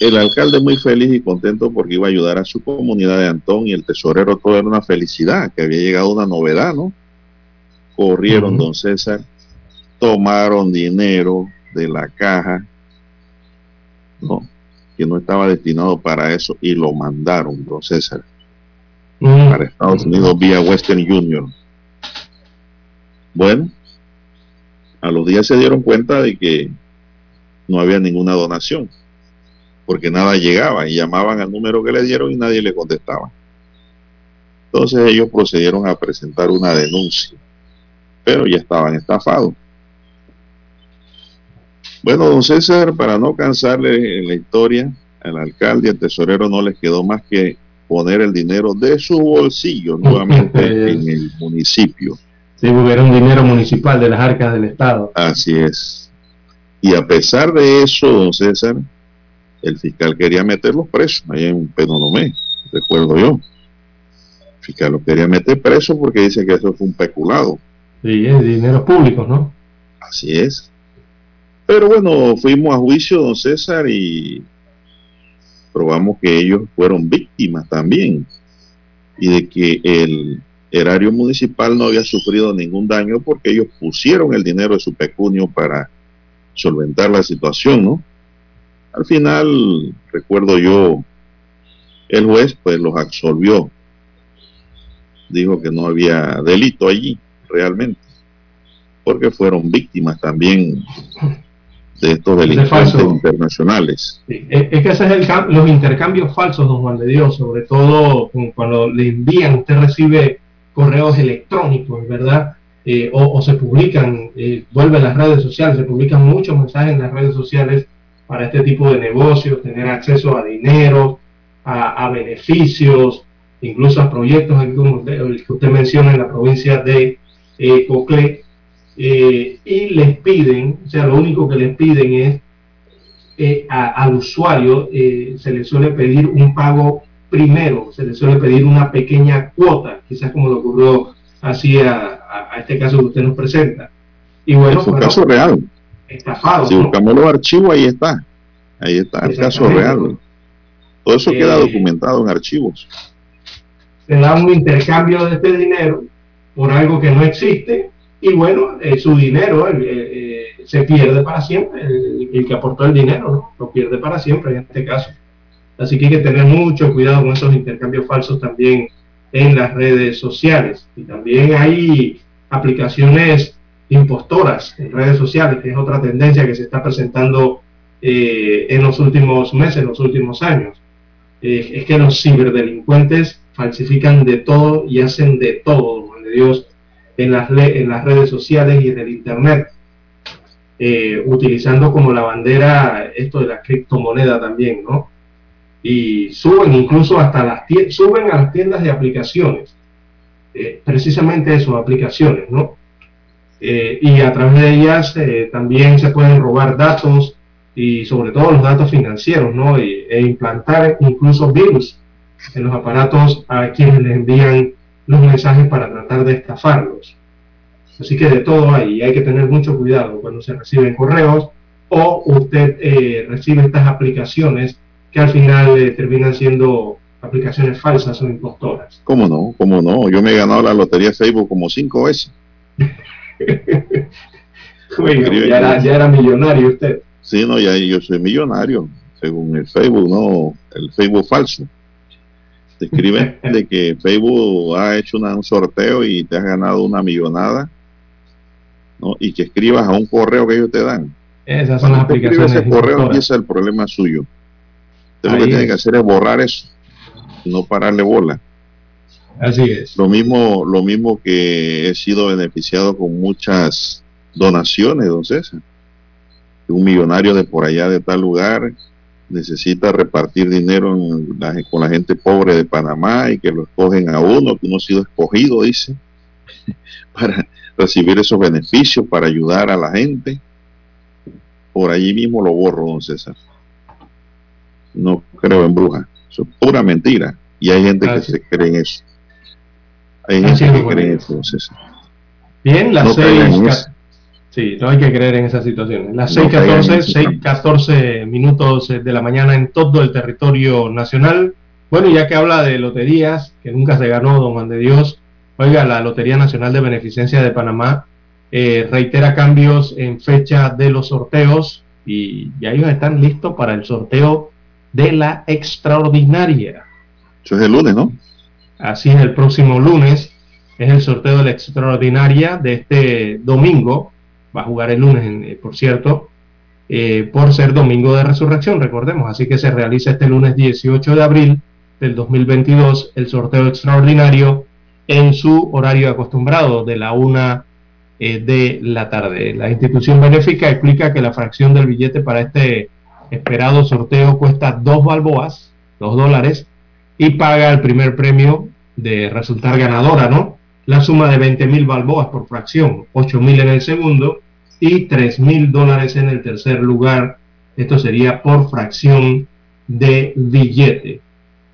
el alcalde muy feliz y contento porque iba a ayudar a su comunidad de Antón y el tesorero todo era una felicidad, que había llegado una novedad, ¿no? Corrieron, don César, tomaron dinero de la caja, ¿no? Que no estaba destinado para eso y lo mandaron, don César, para Estados Unidos vía Western Union. Bueno, a los días se dieron cuenta de que no había ninguna donación, porque nada llegaba y llamaban al número que le dieron y nadie le contestaba. Entonces ellos procedieron a presentar una denuncia, pero ya estaban estafados. Bueno, don César, para no cansarle en la historia, al alcalde y al tesorero no les quedó más que poner el dinero de su bolsillo nuevamente en el municipio si hubiera un dinero municipal de las arcas del Estado. Así es. Y a pesar de eso, don César, el fiscal quería meterlos presos ahí en Penonomé, recuerdo yo. El fiscal los quería meter presos porque dice que eso fue un peculado. Sí, es dinero público, ¿no? Así es. Pero bueno, fuimos a juicio, don César, y probamos que ellos fueron víctimas también. Y de que el erario municipal no había sufrido ningún daño porque ellos pusieron el dinero de su pecunio para solventar la situación, ¿no? Al final, recuerdo yo, el juez pues los absolvió. Dijo que no había delito allí, realmente, porque fueron víctimas también de estos delincuentes internacionales. es que ese es el, los intercambios falsos, don Juan de Dios, sobre todo cuando le envían, usted recibe correos electrónicos, ¿verdad? Eh, o, se publican, eh, vuelven las redes sociales, se publican muchos mensajes en las redes sociales para este tipo de negocios, tener acceso a dinero, a, beneficios, incluso a proyectos como que usted menciona en la provincia de eh, eh, y les piden, o sea, lo único que les piden es al usuario se le suele pedir un pago primero se le suele pedir una pequeña cuota, quizás como lo ocurrió así a, este caso que usted nos presenta. Y bueno, es un caso real. Estafado. Si buscamos los archivos, ahí está. Ahí está el caso real. Todo eso queda eh, documentado en archivos. Se da un intercambio de este dinero por algo que no existe y bueno, eh, su dinero eh, se pierde para siempre. El, el, que aportó el dinero ¿no? lo pierde para siempre en este caso. Así que hay que tener mucho cuidado con esos intercambios falsos también en las redes sociales. Y también hay aplicaciones impostoras en redes sociales, que es otra tendencia que se está presentando eh, en los últimos meses, en los últimos años. Eh, es que los ciberdelincuentes falsifican de todo y hacen de todo, de Dios, en las, en las redes sociales y en el Internet. Eh, utilizando como la bandera esto de la criptomoneda también, ¿no? Y suben incluso hasta las suben a las tiendas de aplicaciones, eh, precisamente eso, aplicaciones, ¿no? Eh, y a través de ellas eh, también se pueden robar datos y sobre todo los datos financieros, ¿no? E, e, implantar incluso virus en los aparatos a quienes les envían los mensajes para tratar de estafarlos. Así que de todo hay, hay que tener mucho cuidado cuando se reciben correos o usted eh, recibe estas aplicaciones que al final eh, terminan siendo aplicaciones falsas o impostoras. ¿Cómo no? ¿Cómo no? Yo me he ganado la lotería Facebook como cinco veces. ya, era, millonario usted. Sí, no, ya yo soy millonario, según el Facebook, no, el Facebook falso. Te escriben de que Facebook ha hecho un sorteo y te has ganado una millonada, ¿no? Y que escribas a un correo que ellos te dan. Esas son las aplicaciones. ese correo empieza el problema suyo. Lo que tiene que hacer es borrar eso, no pararle bola. Así es. Lo mismo, lo mismo que he sido beneficiado con muchas donaciones, don César. Un millonario de por allá, de tal lugar, necesita repartir dinero con la gente pobre de Panamá y que lo escogen a uno, que uno ha sido escogido, dice, para recibir esos beneficios, para ayudar a la gente. Por allí mismo lo borro, don César. No creo en brujas. Eso es pura mentira. Y hay gente que se cree en eso. Hay gente que cree en eso. Bien, las seis, Sí, no hay que creer en esas situaciones. Las 6.14, 6.14 minutos de la mañana en todo el territorio nacional. Bueno, ya que habla de loterías, que nunca se ganó, don Juan de Dios, oiga, la Lotería Nacional de Beneficencia de Panamá eh, reitera cambios en fecha de los sorteos y ya ellos están listos para el sorteo de la extraordinaria. Eso es el lunes, ¿no? Así es, el próximo lunes es el sorteo de la extraordinaria de este domingo va a jugar el lunes, eh, por cierto, eh, por ser domingo de resurrección, recordemos. Así que se realiza este lunes 18 de abril del 2022 el sorteo extraordinario en su horario acostumbrado de la una eh, de la tarde. La institución benéfica explica que la fracción del billete para este esperado sorteo cuesta dos balboas, dos dólares, y paga el primer premio de resultar ganadora, ¿no? La suma de 20 mil balboas por fracción, 8 mil en el segundo y 3 mil dólares en el tercer lugar. Esto sería por fracción de billete.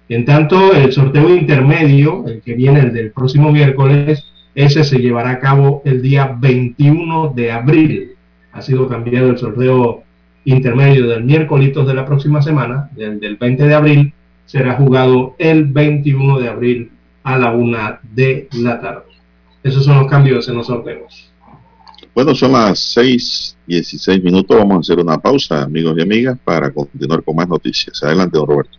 En tanto, el sorteo intermedio, el que viene el del próximo miércoles, ese se llevará a cabo el día 21 de abril. Ha sido cambiado el sorteo intermedio del miércoles de la próxima semana, del, del 20 de abril, será jugado el 21 de abril a la una de la tarde. Esos son los cambios en los sorteos. Bueno, son las 6 16 minutos. Vamos a hacer una pausa, amigos y amigas, para continuar con más noticias. Adelante, don Roberto.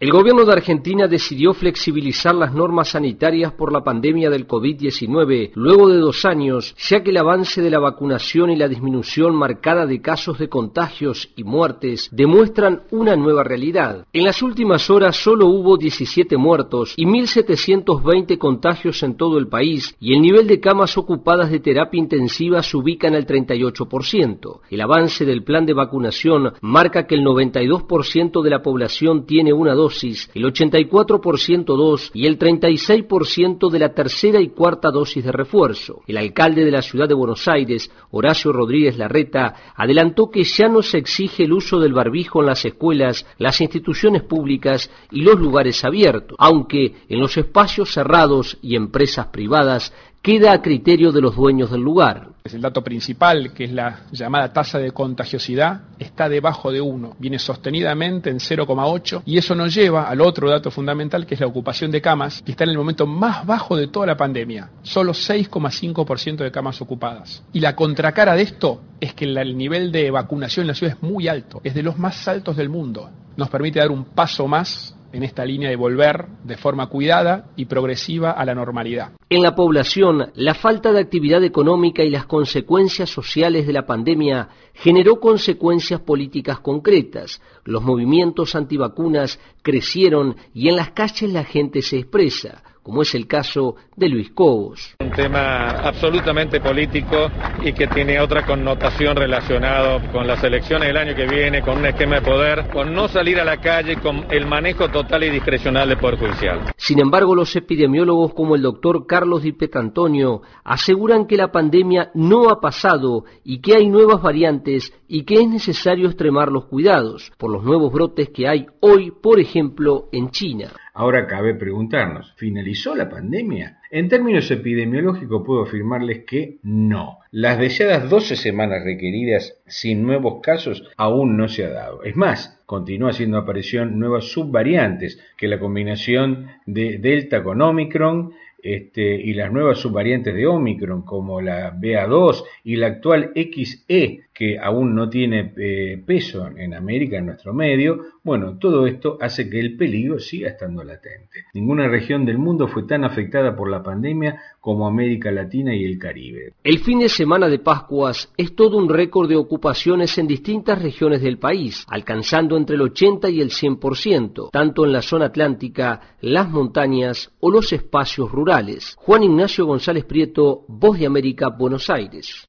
El gobierno de Argentina decidió flexibilizar las normas sanitarias por la pandemia del COVID-19 luego de dos años, ya que el avance de la vacunación y la disminución marcada de casos de contagios y muertes demuestran una nueva realidad. En las últimas horas solo hubo 17 muertos y 1.720 contagios en todo el país y el nivel de camas ocupadas de terapia intensiva se ubica en el 38%. El avance del plan de vacunación marca que el 92% de la población tiene una dosis el 84% dos y el 36% de la tercera y cuarta dosis de refuerzo. El alcalde de la ciudad de Buenos Aires, Horacio Rodríguez Larreta, adelantó que ya no se exige el uso del barbijo en las escuelas, las instituciones públicas y los lugares abiertos, aunque en los espacios cerrados y empresas privadas queda a criterio de los dueños del lugar. El dato principal, que es la llamada tasa de contagiosidad, está debajo de 1, viene sostenidamente en 0,8 y eso nos lleva al otro dato fundamental, que es la ocupación de camas, que está en el momento más bajo de toda la pandemia, solo 6,5% de camas ocupadas. Y la contracara de esto es que el nivel de vacunación en la ciudad es muy alto, es de los más altos del mundo. Nos permite dar un paso más en esta línea de volver de forma cuidada y progresiva a la normalidad. En la población, la falta de actividad económica y las consecuencias sociales de la pandemia generó consecuencias políticas concretas. Los movimientos antivacunas crecieron y en las calles la gente se expresa como es el caso de Luis Cobos. Un tema absolutamente político y que tiene otra connotación relacionado con las elecciones del año que viene, con un esquema de poder, con no salir a la calle, con el manejo total y discrecional del Poder Judicial. Sin embargo, los epidemiólogos como el doctor Carlos Di Petrantonio aseguran que la pandemia no ha pasado y que hay nuevas variantes y que es necesario extremar los cuidados por los nuevos brotes que hay hoy, por ejemplo, en China. Ahora cabe preguntarnos, ¿finalizó la pandemia? En términos epidemiológicos puedo afirmarles que no. Las deseadas 12 semanas requeridas sin nuevos casos aún no se ha dado. Es más, continúa haciendo aparición nuevas subvariantes que la combinación de Delta con Omicron este, y las nuevas subvariantes de Omicron como la BA2 y la actual XE que aún no tiene eh, peso en América, en nuestro medio, bueno, todo esto hace que el peligro siga estando latente. Ninguna región del mundo fue tan afectada por la pandemia como América Latina y el Caribe. El fin de semana de Pascuas es todo un récord de ocupaciones en distintas regiones del país, alcanzando entre el 80 y el 100%, tanto en la zona atlántica, las montañas o los espacios rurales. Juan Ignacio González Prieto, Voz de América, Buenos Aires.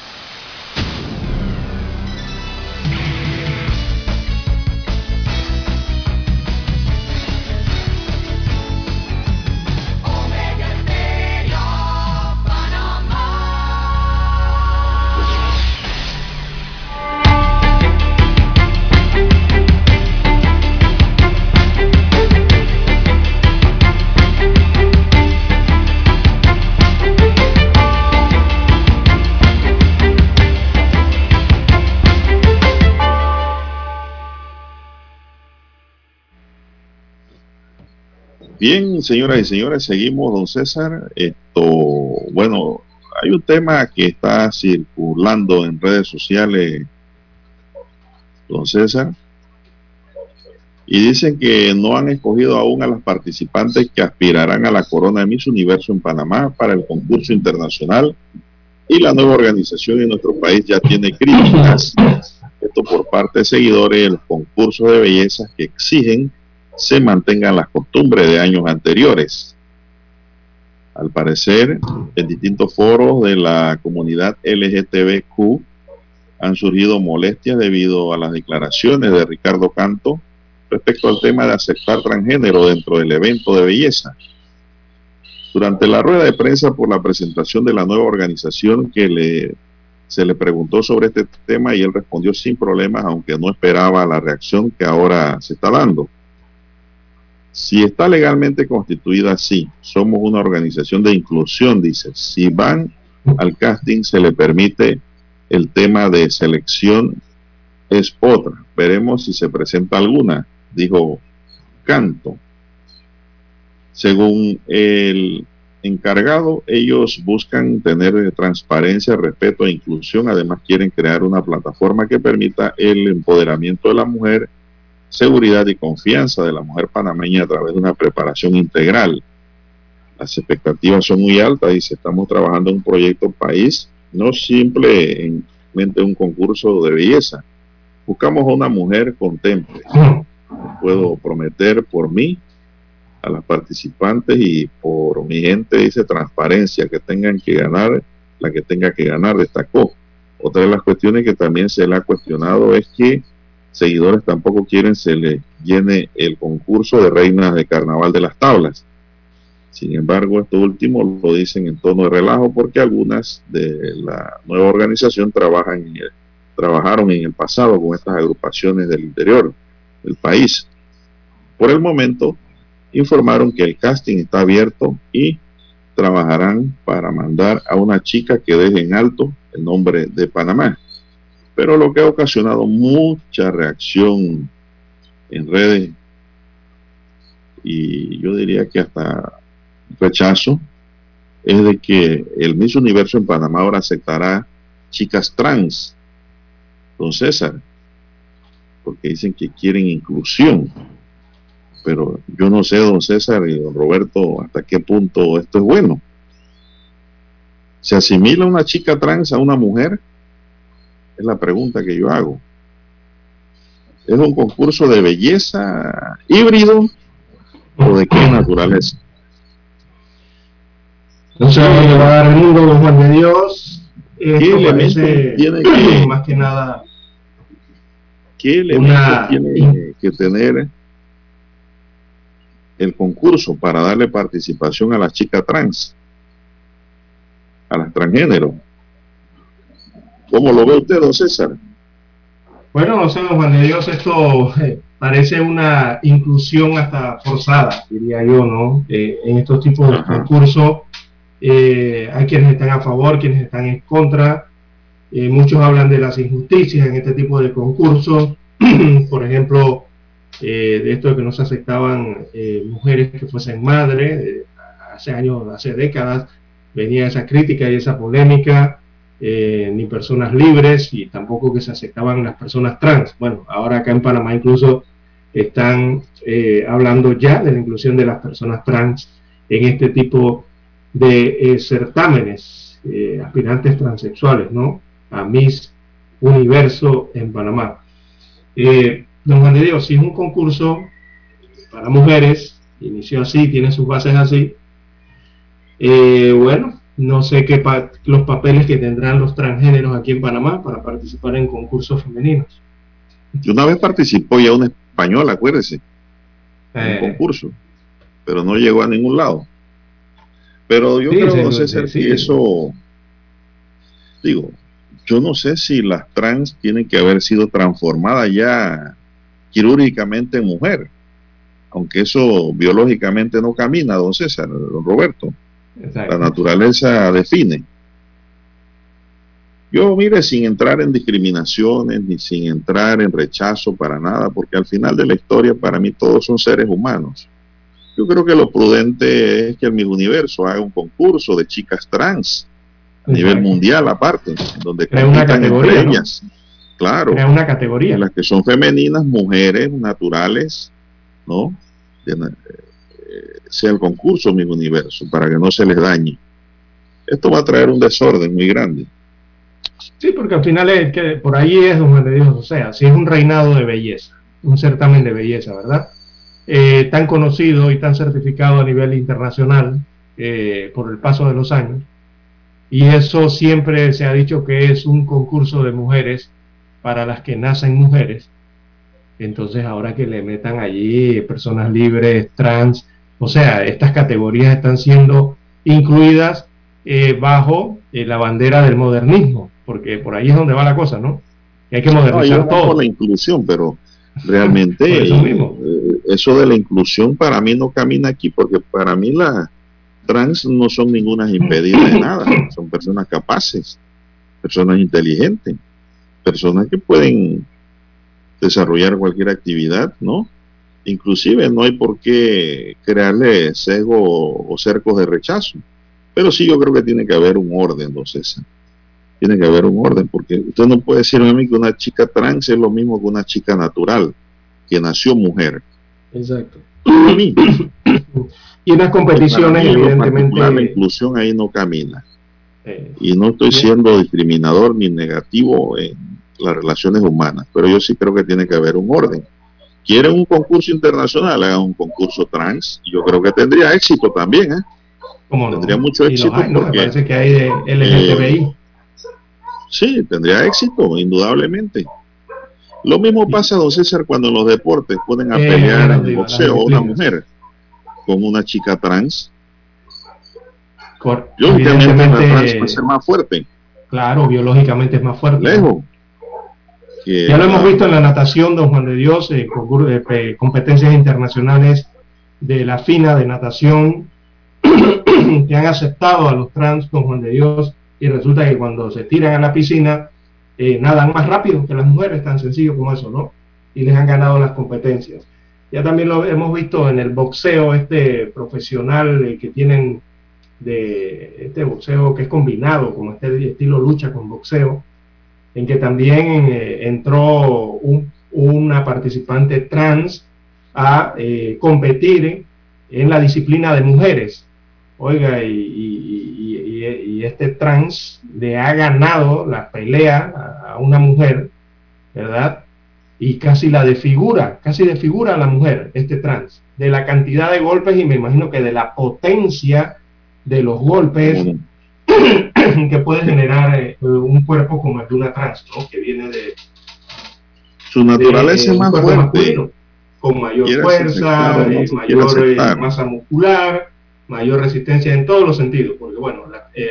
Bien, señoras y señores, seguimos, don César. Esto, bueno, hay un tema que está circulando en redes sociales, don César, y dicen que no han escogido aún a las participantes que aspirarán a la corona de Miss Universo en Panamá para el concurso internacional y la nueva organización en nuestro país ya tiene críticas, esto por parte de seguidores de los de belleza que exigen se mantengan las costumbres de años anteriores. Al parecer, en distintos foros de la comunidad LGTBQ han surgido molestias debido a las declaraciones de Ricardo Canto respecto al tema de aceptar transgénero dentro del evento de belleza. Durante la rueda de prensa por la presentación de la nueva organización que le, se le preguntó sobre este tema y él respondió sin problemas, aunque no esperaba la reacción que ahora se está dando. Si está legalmente constituida, sí. Somos una organización de inclusión, dice. Si van al casting, se le permite el tema de selección, es otra. Veremos si se presenta alguna, dijo Canto. Según el encargado, ellos buscan tener transparencia, respeto e inclusión. Además, quieren crear una plataforma que permita el empoderamiento de la mujer seguridad y confianza de la mujer panameña a través de una preparación integral. Las expectativas son muy altas, dice, estamos trabajando en un proyecto país, no simplemente un concurso de belleza. Buscamos a una mujer contemple. Puedo prometer por mí a las participantes y por mi gente, dice, transparencia, que tengan que ganar, la que tenga que ganar, destacó. Otra de las cuestiones que también se le ha cuestionado es que seguidores tampoco quieren se le llene el concurso de reinas de carnaval de las tablas. Sin embargo, esto último lo dicen en tono de relajo porque algunas de la nueva organización trabajan trabajaron en el pasado con estas agrupaciones del interior del país. Por el momento, informaron que el casting está abierto y trabajarán para mandar a una chica que deje en alto el nombre de Panamá pero lo que ha ocasionado mucha reacción en redes y yo diría que hasta rechazo es de que el Miss Universo en Panamá ahora aceptará chicas trans, don César, porque dicen que quieren inclusión. Pero yo no sé, don César y don Roberto, hasta qué punto esto es bueno. ¿Se asimila una chica trans a una mujer? Es la pregunta que yo hago. ¿Es un concurso de belleza híbrido o de qué naturaleza? No sé dónde va a dar el mundo, los Juan de Dios. Esto parece, tiene que, más que nada, ¿qué elementos tiene que tener el concurso para darle participación a las chicas trans? a las transgénero. ¿Cómo lo ve usted, don César? Bueno, no sé, don Juan de Dios, esto eh, parece una inclusión hasta forzada, diría yo, ¿no? Eh, en estos tipos de concursos eh, hay quienes están a favor, quienes están en contra. muchos hablan de las injusticias en este tipo de concursos. Por ejemplo, de esto de que no se aceptaban mujeres que fuesen madres, hace años, hace décadas, venía esa crítica y esa polémica, eh, ni personas libres y tampoco que se aceptaban las personas trans. Bueno, ahora acá en Panamá incluso están eh, hablando ya de la inclusión de las personas trans en este tipo de eh, certámenes, aspirantes transexuales, ¿no? A Miss Universo en Panamá. don Juan de Dios, si es un concurso para mujeres, inició así, tiene sus bases así, bueno, no sé qué los papeles que tendrán los transgéneros aquí en Panamá para participar en concursos femeninos. Yo una vez participó ya una española, acuérdese, en un eh. concurso, pero no llegó a ningún lado. Pero yo creo, no sé si eso, digo, yo no sé si las trans tienen que haber sido transformadas ya quirúrgicamente en mujer, aunque eso biológicamente no camina, don César, don Roberto. La naturaleza define. Yo, mire, sin entrar en discriminaciones ni sin entrar en rechazo para nada, porque al final de la historia para mí todos son seres humanos. Yo creo que lo prudente es que el universo haga un concurso de chicas trans a nivel mundial aparte, donde Crea una categoría, ellas. Claro. una categoría. Las que son femeninas, mujeres, naturales, ¿no? Sea el concurso mi universo, para que no se les dañe. Esto va a traer un desorden muy grande. Sí, porque al final es que por ahí es donde Dios, o sea, si es un reinado de belleza, un certamen de belleza, ¿verdad? Eh, tan conocido y tan certificado a nivel internacional eh, por el paso de los años. Y eso siempre se ha dicho que es un concurso de mujeres para las que nacen mujeres. Entonces ahora que le metan allí personas libres, trans, o sea, estas categorías están siendo incluidas eh, bajo eh, la bandera del modernismo, porque por ahí es donde va la cosa, ¿no? hay que modernizar todo. la inclusión, pero realmente eso, eh, eso, de la inclusión para mí no camina aquí, porque para mí las trans no son ninguna impedidas de nada, son personas capaces, personas inteligentes, personas que pueden desarrollar cualquier actividad, ¿no? Inclusive no hay por qué crearle sesgo o cercos de rechazo. Pero sí yo creo que tiene que haber un orden, entonces. Tiene que haber un orden, porque usted no puede decirme a mí que una chica trans es lo mismo que una chica natural, que nació mujer. Exacto. y en las competiciones, evidentemente. La inclusión ahí no camina. Eh, y no estoy siendo discriminador ni negativo en las relaciones humanas, pero yo sí creo que tiene que haber un orden quieren un concurso internacional, hagan un concurso trans. Yo creo que tendría éxito también, ¿eh? Tendría mucho éxito. porque, parece que hay de LGTBI. Eh, sí, tendría éxito, indudablemente. Lo mismo pasa, don César, cuando en los deportes ponen a eh, pelear en boxeo a una mujer con una chica trans. Yo, evidentemente, la trans puede ser más fuerte. Claro, biológicamente es más fuerte. Lejos ya lo hemos visto en la natación, don Juan de Dios, eh, eh competencias internacionales de la FINA de natación que han aceptado a los trans, don Juan de Dios, y resulta que cuando se tiran a la piscina eh, nadan más rápido que las mujeres, tan sencillo como eso, ¿no? Y les han ganado las competencias. Ya también lo hemos visto en el boxeo, este profesional eh, que tienen de este boxeo que es combinado con este estilo lucha con boxeo, en que también eh, entró una participante trans a eh, competir en la disciplina de mujeres. Oiga, y, este trans le ha ganado la pelea a, una mujer, ¿verdad? Y casi la desfigura, casi desfigura a la mujer, este trans, de la cantidad de golpes y me imagino que de la potencia de los golpes que puede generar eh, un cuerpo como el de una trans, ¿no? Que viene de... Su naturaleza es más fuerte. con mayor fuerza, eh, mayor eh, masa muscular, mayor resistencia en todos los sentidos, porque bueno,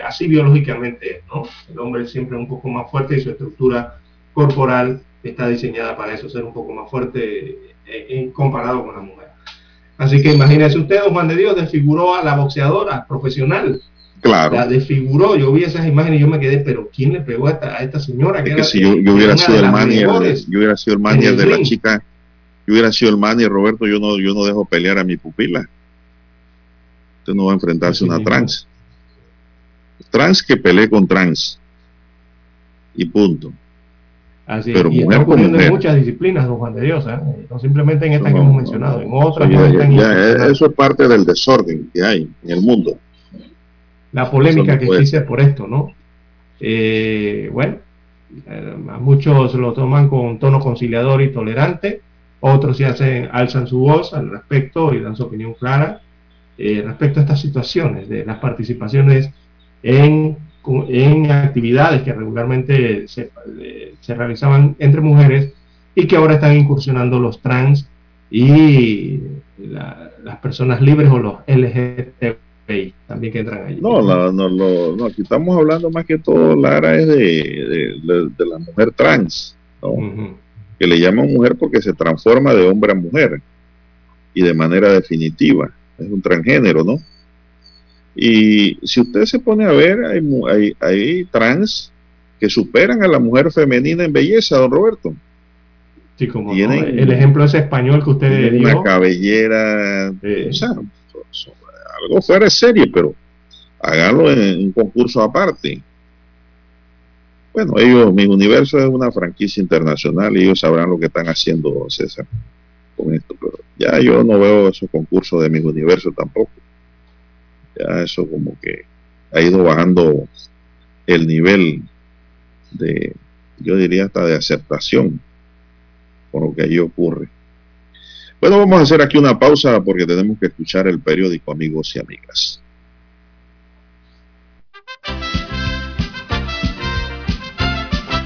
así biológicamente, ¿no? El hombre es siempre un poco más fuerte y su estructura corporal está diseñada para eso, ser un poco más fuerte comparado con la mujer. Así que imagínese usted, don Juan de Dios, desfiguró a la boxeadora profesional Claro. La desfiguró, yo vi esas imágenes y yo me quedé, pero ¿quién le pegó a esta, señora? Que si yo, hubiera sido el manager, yo hubiera sido el manager de la chica, yo hubiera sido el manager, Roberto, yo no, yo no dejo pelear a mi pupila. Usted no va a enfrentarse a una trans. Trans que pelee con trans. Y punto. Así pero y mujer con mujer. en muchas disciplinas, don Juan de Dios, ¿eh? no simplemente en estas que hemos mencionado, en otras. eso es parte del desorden que hay en el mundo la polémica que existe por esto, ¿no? Eh, bueno, eh, muchos lo toman con tono conciliador y tolerante, otros se hacen, alzan su voz al respecto y dan su opinión clara eh, respecto a estas situaciones de las participaciones en, en actividades que regularmente se, se, realizaban entre mujeres y que ahora están incursionando los trans y las personas libres o los También que entran allí. No, no, no, no, aquí estamos hablando más que todo, Lara, es de, de, la mujer trans, que le llaman mujer porque se transforma de hombre a mujer y de manera definitiva, es un transgénero, ¿no? Y si usted se pone a ver, hay, hay, hay trans que superan a la mujer femenina en belleza, don Roberto. Sí, como el ejemplo es español que usted dio. Una cabellera, o sea, algo fuera de serie, pero hágalo en un concurso aparte. Bueno, ellos, mi universo es una franquicia internacional y ellos sabrán lo que están haciendo, César, con esto, pero ya yo no veo esos concursos de mi universo tampoco. Ya eso como que ha ido bajando el nivel de, yo diría hasta de aceptación por lo que allí ocurre. Bueno, vamos a hacer aquí una pausa porque tenemos que escuchar el periódico, amigos y amigas.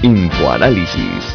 Infoanálisis,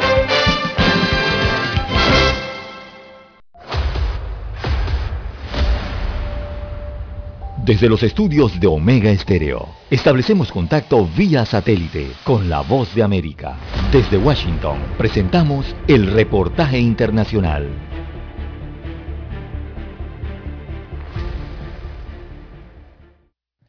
Desde los estudios de Omega Estéreo, establecemos contacto vía satélite con la voz de América. Desde Washington, presentamos el reportaje internacional.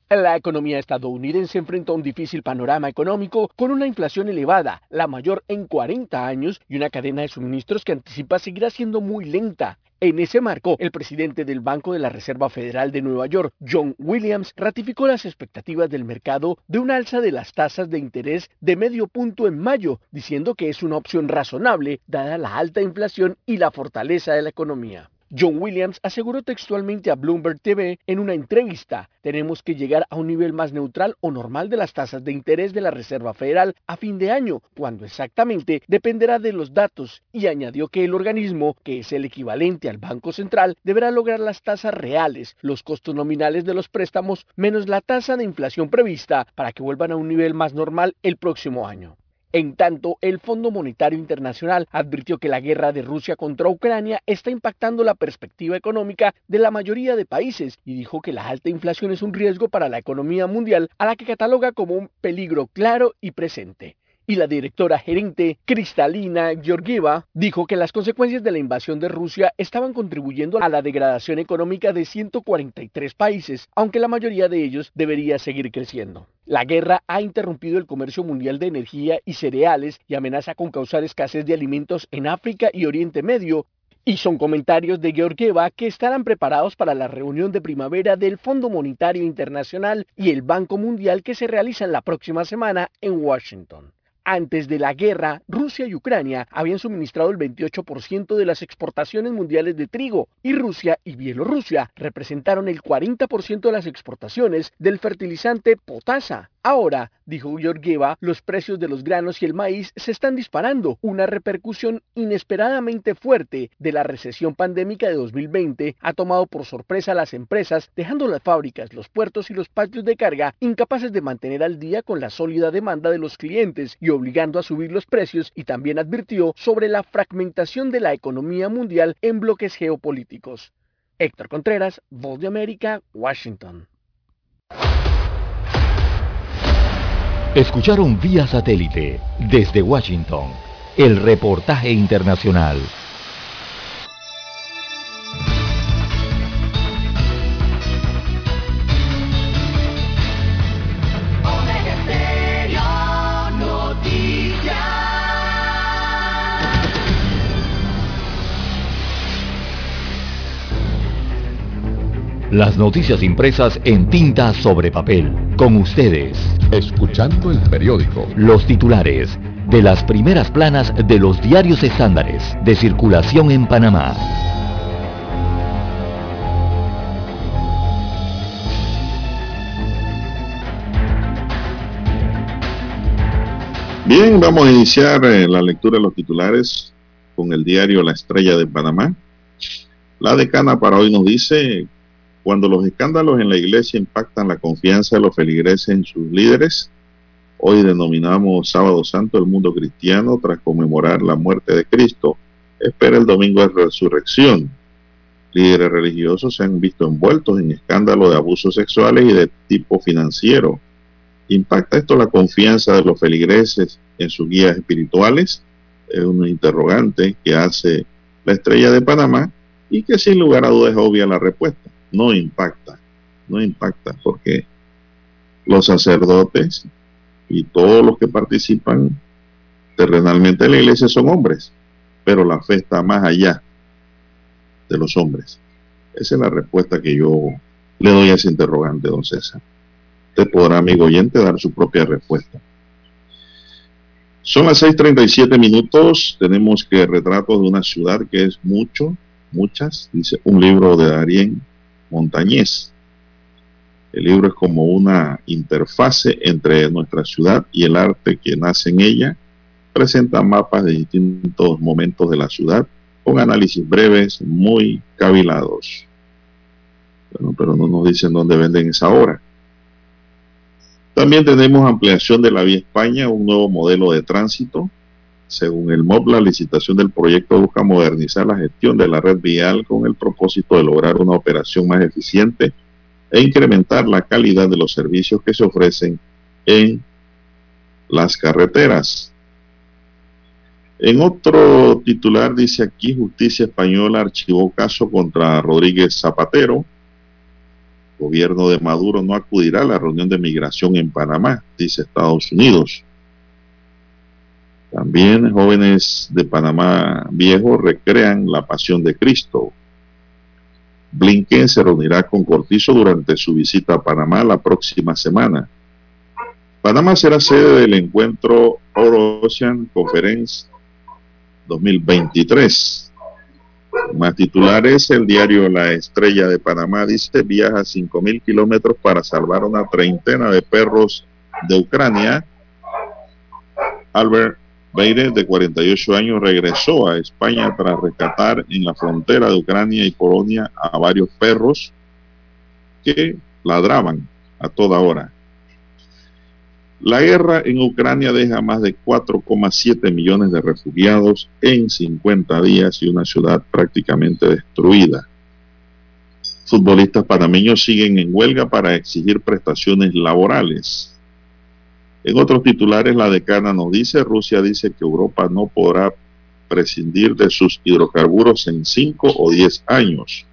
La economía estadounidense enfrenta un difícil panorama económico con una inflación elevada, la mayor en 40 años, y una cadena de suministros que anticipa seguirá siendo muy lenta. En ese marco, el presidente del Banco de la Reserva Federal de Nueva York, John Williams, ratificó las expectativas del mercado de un alza de las tasas de interés de medio punto en mayo, diciendo que es una opción razonable dada la alta inflación y la fortaleza de la economía. John Williams aseguró textualmente a Bloomberg TV en una entrevista, tenemos que llegar a un nivel más neutral o normal de las tasas de interés de la Reserva Federal a fin de año, cuando exactamente dependerá de los datos, y añadió que el organismo, que es el equivalente al Banco Central, deberá lograr las tasas reales, los costos nominales de los préstamos, menos la tasa de inflación prevista, para que vuelvan a un nivel más normal el próximo año. En tanto, el Fondo Monetario Internacional advirtió que la guerra de Rusia contra Ucrania está impactando la perspectiva económica de la mayoría de países y dijo que la alta inflación es un riesgo para la economía mundial a la que cataloga como un peligro claro y presente. Y la directora gerente Cristalina Georgieva dijo que las consecuencias de la invasión de Rusia estaban contribuyendo a la degradación económica de 143 países, aunque la mayoría de ellos debería seguir creciendo. La guerra ha interrumpido el comercio mundial de energía y cereales y amenaza con causar escasez de alimentos en África y Oriente Medio, y son comentarios de Georgieva que estarán preparados para la reunión de primavera del Fondo Monetario Internacional y el Banco Mundial que se realiza la próxima semana en Washington. Antes de la guerra, Rusia y Ucrania habían suministrado el 28% de las exportaciones mundiales de trigo y Rusia y Bielorrusia representaron el 40% de las exportaciones del fertilizante potasa. Ahora, dijo Georgieva, los precios de los granos y el maíz se están disparando, una repercusión inesperadamente fuerte de la recesión pandémica de 2020 ha tomado por sorpresa a las empresas, dejando las fábricas, los puertos y los patios de carga incapaces de mantener al día con la sólida demanda de los clientes y obligando a subir los precios y también advirtió sobre la fragmentación de la economía mundial en bloques geopolíticos. Héctor Contreras, Voz de América, Washington. Escucharon vía satélite desde Washington el reportaje internacional. Las noticias impresas en tinta sobre papel. Con ustedes. Escuchando el periódico. Los titulares de las primeras planas de los diarios estándares de circulación en Panamá. Bien, vamos a iniciar eh, la lectura de los titulares con el diario La Estrella de Panamá. La decana para hoy nos dice cuando los escándalos en la iglesia impactan la confianza de los feligreses en sus líderes, hoy denominamos Sábado Santo el mundo cristiano tras conmemorar la muerte de Cristo, espera el domingo de resurrección. Líderes religiosos se han visto envueltos en escándalos de abusos sexuales y de tipo financiero. ¿Impacta esto la confianza de los feligreses en sus guías espirituales? Es un interrogante que hace la estrella de Panamá y que sin lugar a dudas es obvia la respuesta no impacta, no impacta porque los sacerdotes y todos los que participan terrenalmente en la iglesia son hombres, pero la fe está más allá de los hombres. Esa es la respuesta que yo le doy a ese interrogante, don César. Usted podrá, amigo oyente, dar su propia respuesta. Son las 6:37 minutos. Tenemos que retrato de una ciudad que es mucho, muchas, dice un libro de Darien Montañés. El libro es como una interfase entre nuestra ciudad y el arte que nace en ella. Presenta mapas de distintos momentos de la ciudad con análisis breves, muy cavilados. Bueno, pero no nos dicen dónde venden esa obra. También tenemos ampliación de la Vía España, un nuevo modelo de tránsito, según el MOB, la licitación del proyecto busca modernizar la gestión de la red vial con el propósito de lograr una operación más eficiente e incrementar la calidad de los servicios que se ofrecen en las carreteras. En otro titular dice aquí, Justicia Española archivó caso contra Rodríguez Zapatero. gobierno de Maduro no acudirá a la reunión de migración en Panamá, dice Estados Unidos. También jóvenes de Panamá Viejo recrean la pasión de Cristo. Blinken se reunirá con Cortizo durante su visita a Panamá la próxima semana. Panamá será sede del encuentro Ocean Conference 2023. Más titulares, el diario La Estrella de Panamá dice viaja 5.000 kilómetros para salvar una treintena de perros de Ucrania. Albert Beire, de 48 años, regresó a España tras rescatar en la frontera de Ucrania y Polonia a varios perros que ladraban a toda hora. La guerra en Ucrania deja más de 4,7 millones de refugiados en 50 días y una ciudad prácticamente destruida. Futbolistas panameños siguen en huelga para exigir prestaciones laborales. En otros titulares, la decana nos dice, Rusia dice que Europa no podrá prescindir de sus hidrocarburos en 5 o 10 años.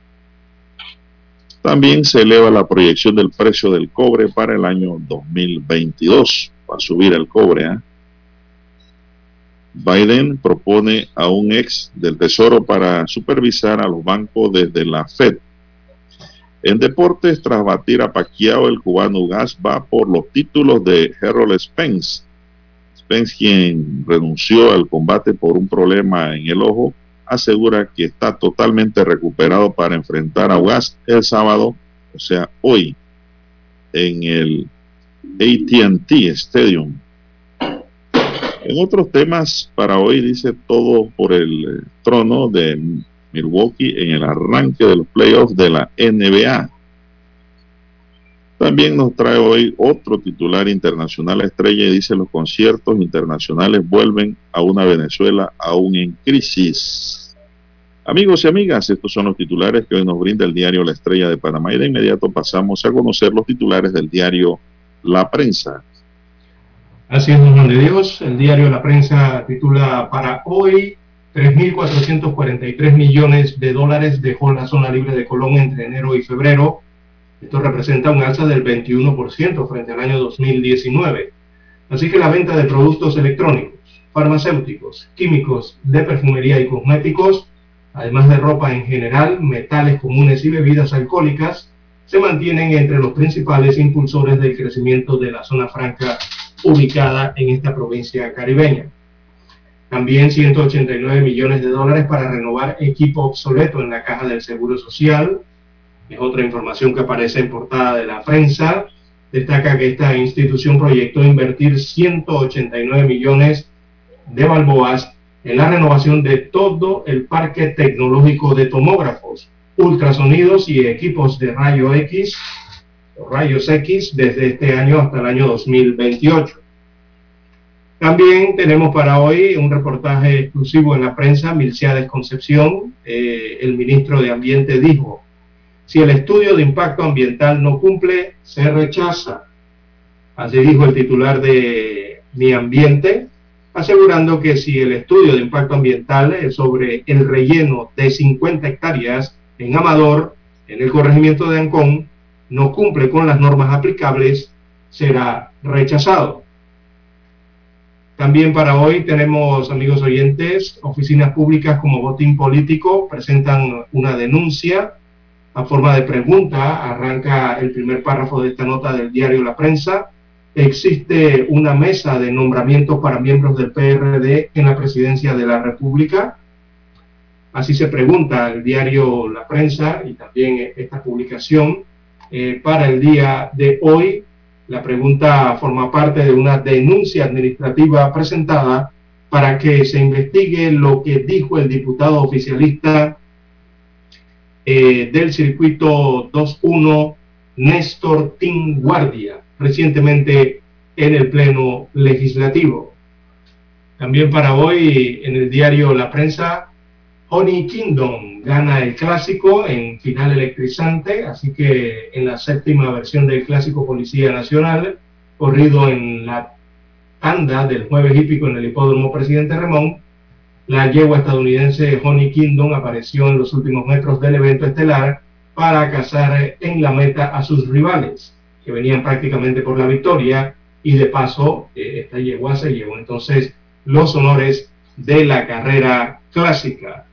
También se eleva la proyección del precio del cobre para el año 2022. Va a subir el cobre. ¿eh? Biden propone a un ex del Tesoro para supervisar a los bancos desde la Fed. En deportes, tras batir a Pacquiao, el cubano Gas va por los títulos de Harold Spence. Spence, quien renunció al combate por un problema en el ojo, asegura que está totalmente recuperado para enfrentar a Gas el sábado, o sea, hoy, en el ATT Stadium en otros temas, para hoy dice todo por el eh, trono de Milwaukee en el arranque de los playoffs de la NBA. También nos trae hoy otro titular internacional estrella y dice los conciertos internacionales vuelven a una Venezuela aún en crisis. Amigos y amigas, estos son los titulares que hoy nos brinda el diario La Estrella de Panamá y de inmediato pasamos a conocer los titulares del diario La Prensa. Así es, don Juan de Dios. El diario La Prensa titula para hoy 3.443 millones de dólares dejó la zona libre de Colón entre enero y febrero. Esto representa un alza del 21% frente al año 2019. Así que la venta de productos electrónicos, farmacéuticos, químicos, de perfumería y cosméticos, además de ropa en general, metales comunes y bebidas alcohólicas, se mantienen entre los principales impulsores del crecimiento de la zona franca ubicada en esta provincia caribeña. También 189 millones de dólares para renovar equipo obsoleto en la caja del Seguro Social. Es otra información que aparece en portada de la prensa. Destaca que esta institución proyectó invertir 189 millones de balboas en la renovación de todo el parque tecnológico de tomógrafos, ultrasonidos y equipos de rayo X rayos X desde este año hasta el año 2028. También tenemos para hoy un reportaje exclusivo en la prensa, Milciades Concepción. Eh, el ministro de Ambiente dijo, si el estudio de impacto ambiental no cumple, se rechaza. Así dijo el titular de Mi Ambiente, asegurando que si el estudio de impacto ambiental sobre el relleno de 50 hectáreas en Amador, en el corregimiento de Ancón, no cumple con las normas aplicables, será rechazado. También para hoy tenemos, amigos oyentes, oficinas públicas como Botín Político presentan una denuncia a forma de pregunta. Arranca el primer párrafo de esta nota del diario La Prensa. Existe una mesa de nombramientos para miembros del PRD en la presidencia de la República. Así se pregunta el diario La Prensa y también esta publicación eh, para el día de hoy. La pregunta forma parte de una denuncia administrativa presentada para que se investigue lo que dijo el diputado oficialista eh, del circuito 2.1, Néstor Tim Guardia, recientemente en el Pleno Legislativo. También para hoy en el diario La Prensa Honey Kingdom gana el clásico en final electrizante, así que en la séptima versión del clásico Policía Nacional, corrido en la tanda del jueves hípico en el hipódromo Presidente Ramón, la yegua estadounidense Honey Kingdom apareció en los últimos metros del evento estelar para cazar en la meta a sus rivales, que venían prácticamente por la victoria, y de paso eh, esta yegua se llevó entonces los honores de la carrera clásica.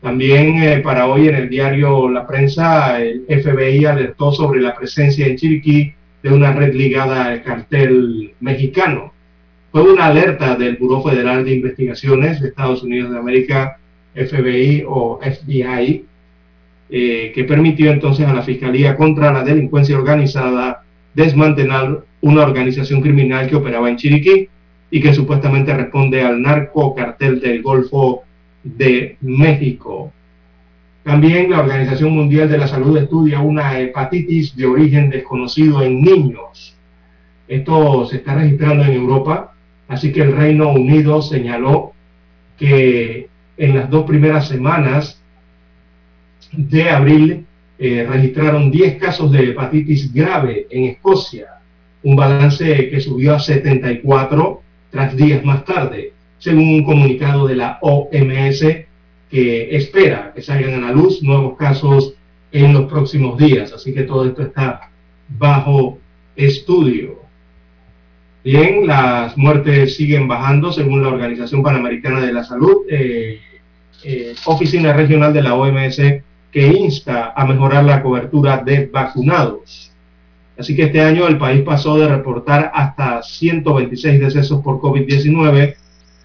También eh, para hoy en el diario La Prensa, el FBI alertó sobre la presencia en Chiriquí de una red ligada al cartel mexicano. Fue una alerta del Buró Federal de Investigaciones de Estados Unidos de América, FBI o FBI, eh, que permitió entonces a la Fiscalía contra la Delincuencia Organizada desmantelar una organización criminal que operaba en Chiriquí y que supuestamente responde al narcocartel del Golfo de México. También la Organización Mundial de la Salud estudia una hepatitis de origen desconocido en niños. Esto se está registrando en Europa, así que el Reino Unido señaló que en las dos primeras semanas de abril eh, registraron 10 casos de hepatitis grave en Escocia. un balance que subió a 74 tras días más tarde, según un comunicado de la OMS que espera que salgan a la luz nuevos casos en los próximos días. Así que todo esto está bajo estudio. Bien, las muertes siguen bajando según la Organización Panamericana de la Salud, eh, eh, Oficina Regional de la OMS, que insta a mejorar la cobertura de vacunados. Así que este año el país pasó de reportar hasta 126 decesos por COVID-19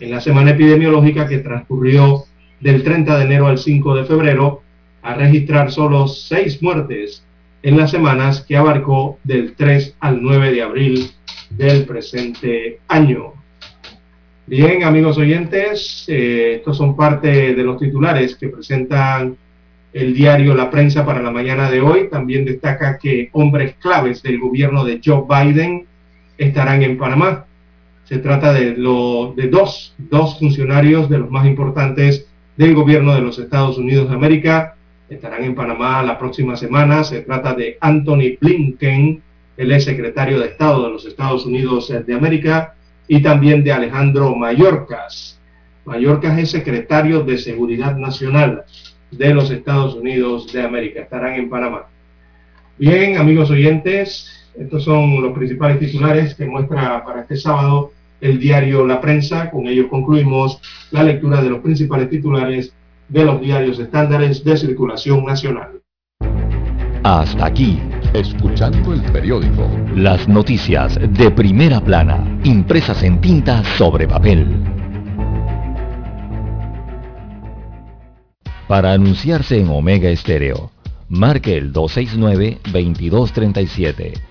en la semana epidemiológica que transcurrió del 30 de enero al 5 de febrero a registrar solo seis muertes en las semanas que abarcó del 3 al 9 de abril del presente año. Bien, amigos oyentes, eh, estos son parte de los titulares que presentan el diario La Prensa para la mañana de hoy. También destaca que hombres claves del gobierno de Joe Biden estarán en Panamá. Se trata de, lo, de dos, dos funcionarios de los más importantes del gobierno de los Estados Unidos de América. Estarán en Panamá la próxima semana. Se trata de Anthony Blinken, el ex secretario de Estado de los Estados Unidos de América, y también de Alejandro Mayorkas. Mayorkas es secretario de Seguridad Nacional de los Estados Unidos de América. Estarán en Panamá. Bien, amigos oyentes, estos son los principales titulares que muestra para este sábado el diario La Prensa. Con ello concluimos la lectura de los principales titulares de los diarios estándares de circulación nacional. Hasta aquí, escuchando el periódico. Las noticias de primera plana, impresas en tinta sobre papel. Para anunciarse en Omega Estéreo, marque el 269-2237.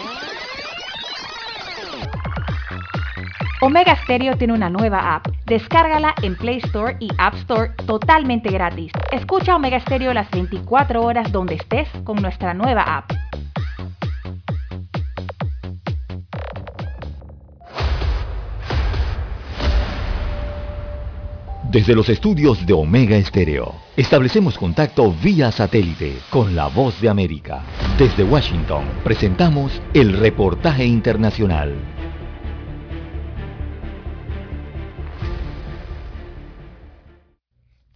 Omega Stereo tiene una nueva app. Descárgala en Play Store y App Store totalmente gratis. Escucha Omega Stereo las 24 horas donde estés con nuestra nueva app. Desde los estudios de Omega Estéreo, establecemos contacto vía satélite con la voz de América. Desde Washington, presentamos el reportaje internacional.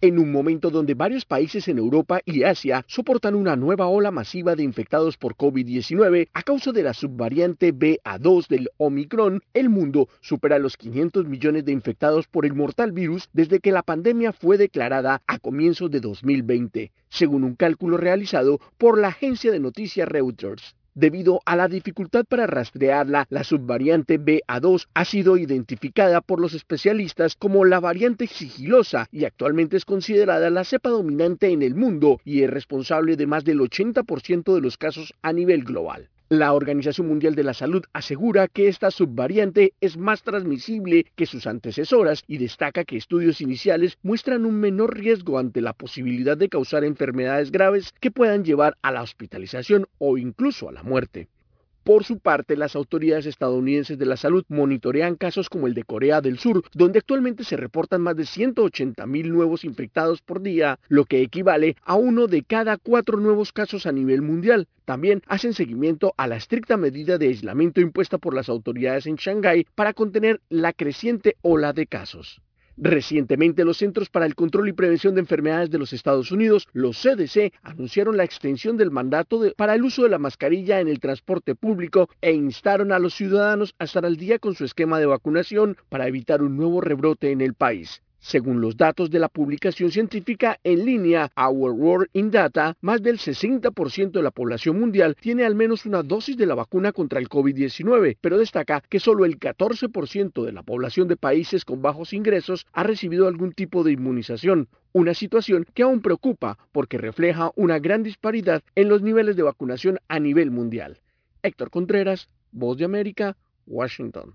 En un momento donde varios países en Europa y Asia soportan una nueva ola masiva de infectados por COVID-19 a causa de la subvariante BA2 del Omicron, el mundo supera los 500 millones de infectados por el mortal virus desde que la pandemia fue declarada a comienzos de 2020, según un cálculo realizado por la agencia de noticias Reuters. Debido a la dificultad para rastrearla, la subvariante BA2 ha sido identificada por los especialistas como la variante sigilosa y actualmente es considerada la cepa dominante en el mundo y es responsable de más del 80% de los casos a nivel global. La Organización Mundial de la Salud asegura que esta subvariante es más transmisible que sus antecesoras y destaca que estudios iniciales muestran un menor riesgo ante la posibilidad de causar enfermedades graves que puedan llevar a la hospitalización o incluso a la muerte. Por su parte, las autoridades estadounidenses de la salud monitorean casos como el de Corea del Sur, donde actualmente se reportan más de 180 mil nuevos infectados por día, lo que equivale a uno de cada cuatro nuevos casos a nivel mundial. También hacen seguimiento a la estricta medida de aislamiento impuesta por las autoridades en Shanghái para contener la creciente ola de casos. Recientemente, los Centros para el Control y Prevención de Enfermedades de los Estados Unidos, los CDC, anunciaron la extensión del mandato para el uso de la mascarilla en el transporte público e instaron a los ciudadanos a estar al día con su esquema de vacunación para evitar un nuevo rebrote en el país. Según los datos de la publicación científica en línea Our World in Data, más del 60% de la población mundial tiene al menos una dosis de la vacuna contra el COVID-19, pero destaca que solo el 14% de la población de países con bajos ingresos ha recibido algún tipo de inmunización, una situación que aún preocupa porque refleja una gran disparidad en los niveles de vacunación a nivel mundial. Héctor Contreras, Voz de América, Washington.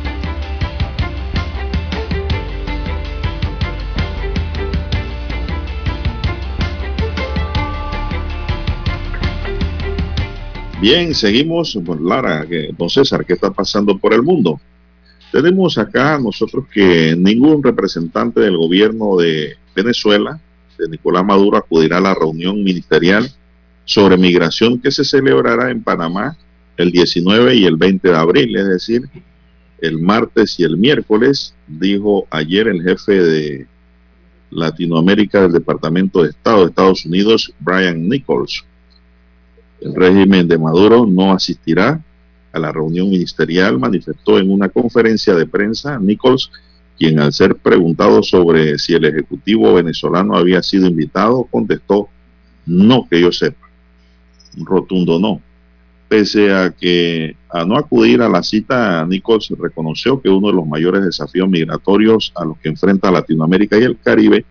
Bien, seguimos. Pues Lara, don César, ¿qué está pasando por el mundo? Tenemos acá nosotros que ningún representante del gobierno de Venezuela, de Nicolás Maduro, acudirá a la reunión ministerial sobre migración que se celebrará en Panamá el 19 y el 20 de abril, es decir, el martes y el miércoles, dijo ayer el jefe de Latinoamérica del Departamento de Estado de Estados Unidos, Brian Nichols. El régimen de Maduro no asistirá a la reunión ministerial, manifestó en una conferencia de prensa Nichols, quien al ser preguntado sobre si el Ejecutivo venezolano había sido invitado, contestó, no que yo sepa. Un rotundo no. Pese a que a no acudir a la cita, Nichols reconoció que uno de los mayores desafíos migratorios a los que enfrenta Latinoamérica y el Caribe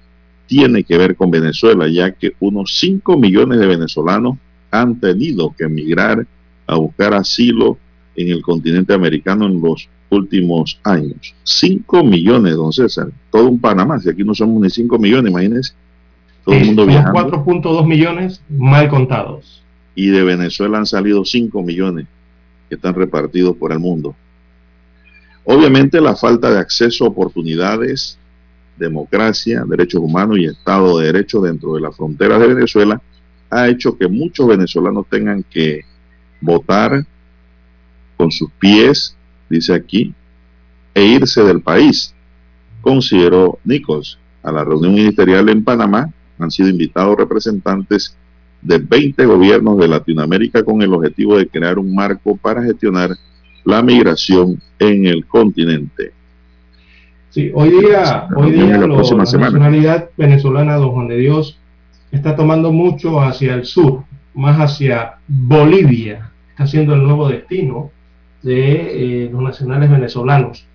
tiene que ver con Venezuela, ya que unos 5 millones de venezolanos han tenido que emigrar a buscar asilo en el continente americano en los últimos años. 5 millones, don César. Todo un Panamá. Si aquí no somos ni 5 millones, imagínense. Todo el mundo viajando. 4.2 millones mal contados. Y de Venezuela han salido 5 millones que están repartidos por el mundo. Obviamente la falta de acceso a oportunidades, democracia, derechos humanos y Estado de Derecho dentro de las fronteras de Venezuela ha hecho que muchos venezolanos tengan que votar con sus pies, dice aquí, e irse del país, consideró Nichols. A la reunión ministerial en Panamá han sido invitados representantes de 20 gobiernos de Latinoamérica con el objetivo de crear un marco para gestionar la migración en el continente. Sí, hoy día, hoy día la, nacionalidad venezolana, don Juan de Dios, está tomando mucho hacia el sur, más hacia Bolivia, está siendo el nuevo destino de eh, los nacionales venezolanos.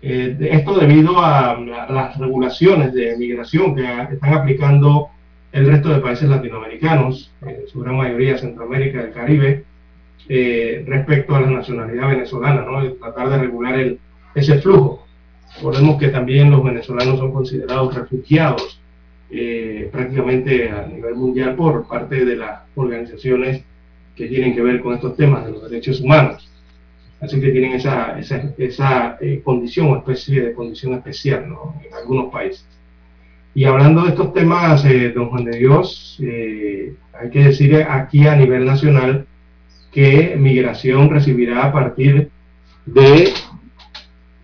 Eh, esto debido a, las regulaciones de migración que están aplicando el resto de países latinoamericanos, en su gran mayoría Centroamérica el Caribe, eh, respecto a la nacionalidad venezolana, ¿no? tratar de regular el, ese flujo. Recordemos que también los venezolanos son considerados refugiados eh, prácticamente a nivel mundial por parte de las organizaciones que tienen que ver con estos temas de los derechos humanos. Así que tienen esa, esa, esa eh, condición o especie de condición especial en algunos países. Y hablando de estos temas, eh, don Juan de Dios, hay que decir aquí a nivel nacional que Migración recibirá a partir de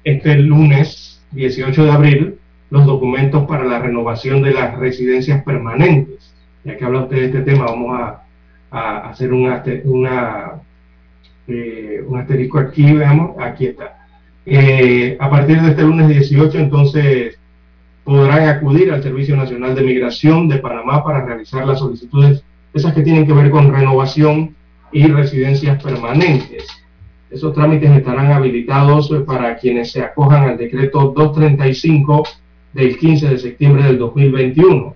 este lunes 18 de abril los documentos para la renovación de las residencias permanentes. Ya que habla usted de este tema, vamos a, hacer una, eh, un asterisco aquí, veamos, aquí está. Eh, a partir de este lunes 18, entonces, podrán acudir al Servicio Nacional de Migración de Panamá para realizar las solicitudes, esas que tienen que ver con renovación y residencias permanentes. Esos trámites estarán habilitados para quienes se acojan al decreto 235 del 15 de septiembre del 2021.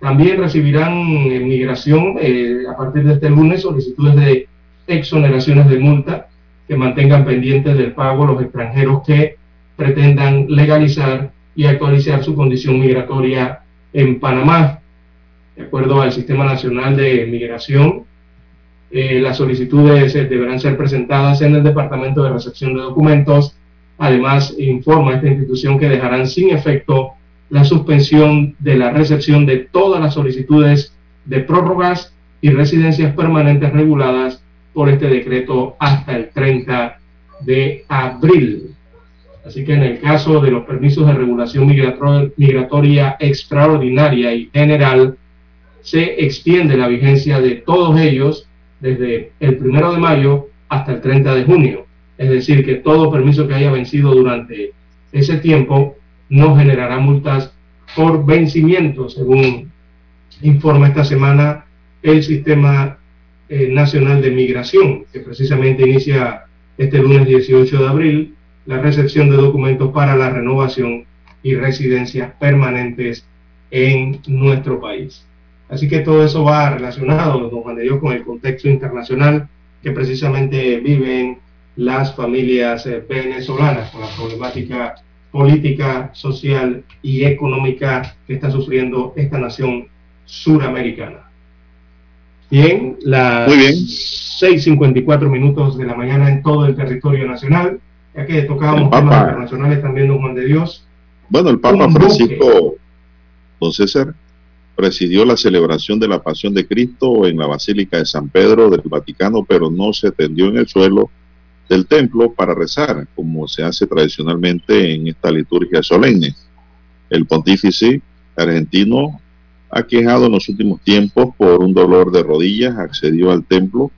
También recibirán en migración eh, a partir de este lunes solicitudes de exoneraciones de multa que mantengan pendientes del pago los extranjeros que pretendan legalizar y actualizar su condición migratoria en Panamá. De acuerdo al Sistema Nacional de Migración, eh, las solicitudes deberán ser presentadas en el Departamento de Recepción de Documentos Además, informa esta institución que dejarán sin efecto la suspensión de la recepción de todas las solicitudes de prórrogas y residencias permanentes reguladas por este decreto hasta el 30 de abril. Así que en el caso de los permisos de regulación migratoria extraordinaria y general, se extiende la vigencia de todos ellos desde el primero de mayo hasta el 30 de junio. Es decir, que todo permiso que haya vencido durante ese tiempo no generará multas por vencimiento, según informa esta semana el Sistema eh, Nacional de Migración, que precisamente inicia este lunes 18 de abril la recepción de documentos para la renovación y residencias permanentes en nuestro país. Así que todo eso va relacionado, don Juan de Dios, con el contexto internacional que precisamente viven las familias eh, venezolanas, con la problemática política, social y económica que está sufriendo esta nación suramericana. Bien, las 6.54 minutos de la mañana en todo el territorio nacional, ya que tocábamos temas internacionales también, don Juan de Dios. Bueno, el Papa Francisco, don César, presidió la celebración de la Pasión de Cristo en la Basílica de San Pedro del Vaticano, pero no se tendió en el suelo del templo para rezar, como se hace tradicionalmente en esta liturgia solemne. El pontífice argentino quejado en los últimos tiempos por un dolor de rodillas, accedió al templo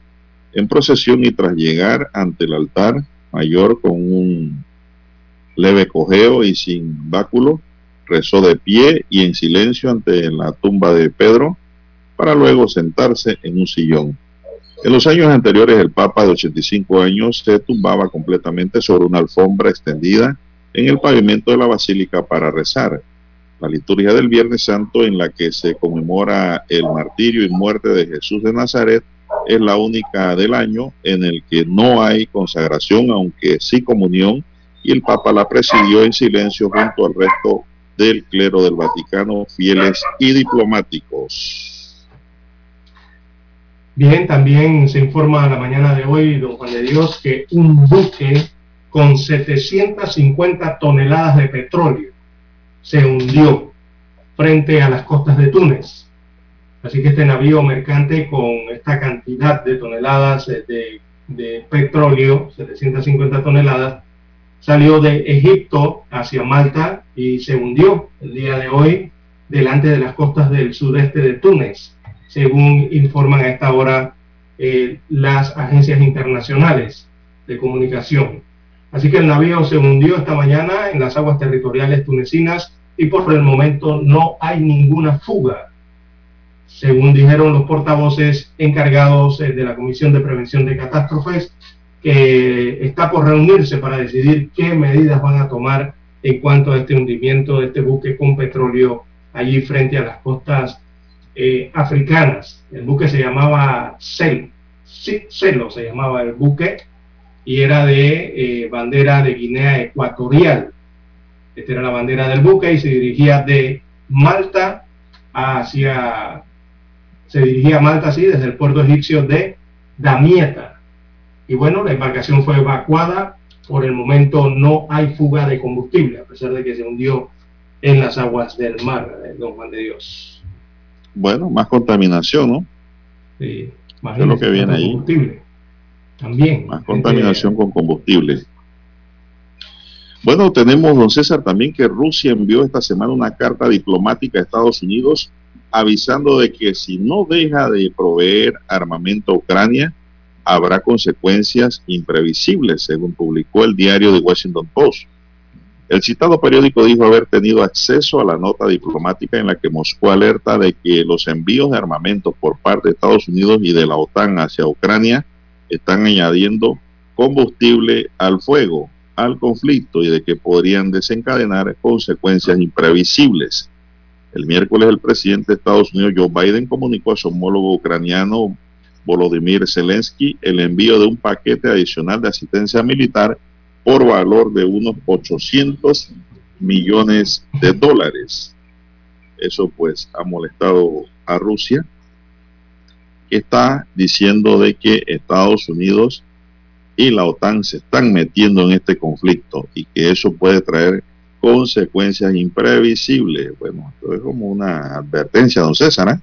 en procesión y tras llegar ante el altar mayor con un leve cojeo y sin báculo, rezó de pie y en silencio ante la tumba de Pedro para luego sentarse en un sillón. En los años anteriores el Papa de 85 años se tumbaba completamente sobre una alfombra extendida en el pavimento de la basílica para rezar la liturgia del Viernes Santo en la que se conmemora el martirio y muerte de Jesús de Nazaret es la única del año en el que no hay consagración, aunque sí comunión, y el Papa la presidió en silencio junto al resto del clero del Vaticano, fieles y diplomáticos. Bien, también se informa a la mañana de hoy, don Juan de Dios, que un buque con 750 toneladas de petróleo se hundió frente a las costas de Túnez. Así que este navío mercante con esta cantidad de toneladas de, petróleo, 750 toneladas, salió de Egipto hacia Malta y se hundió el día de hoy delante de las costas del sudeste de Túnez, según informan a esta hora eh, las agencias internacionales de comunicación. Así que el navío se hundió esta mañana en las aguas territoriales tunecinas y por el momento no hay ninguna fuga, según dijeron los portavoces encargados eh, de la Comisión de Prevención de Catástrofes, que está por reunirse para decidir qué medidas van a tomar en cuanto a este hundimiento de este buque con petróleo allí frente a las costas eh, africanas. El buque se llamaba Celo, Celo se llamaba el buque, y era de eh, bandera de Guinea Ecuatorial. Esta era la bandera del buque y se dirigía de Malta hacia, se dirigía a Malta así desde el puerto egipcio de Damieta. Y bueno, la embarcación fue evacuada. Por el momento no hay fuga de combustible, a pesar de que se hundió en las aguas del mar, eh, don Juan de Dios. Bueno, más contaminación, ¿no? Sí, más lo que viene ahí. También. Más contaminación con combustible. Bueno, tenemos, don César, también que Rusia envió esta semana una carta diplomática a Estados Unidos avisando de que si no deja de proveer armamento a Ucrania, habrá consecuencias imprevisibles, según publicó el diario de Washington Post. El citado periódico dijo haber tenido acceso a la nota diplomática en la que Moscú alerta de que los envíos de armamento por parte de Estados Unidos y de la OTAN hacia Ucrania están añadiendo combustible al fuego, al conflicto y de que podrían desencadenar consecuencias imprevisibles. El miércoles el presidente de Estados Unidos, Joe Biden, comunicó a su homólogo ucraniano Volodymyr Zelensky el envío de un paquete adicional de asistencia militar por valor de unos 800 millones de dólares. Eso pues ha molestado a Rusia, que está diciendo de que Estados Unidos y la OTAN se están metiendo en este conflicto y que eso puede traer consecuencias imprevisibles. Bueno, esto es como una advertencia, don César. ¿eh?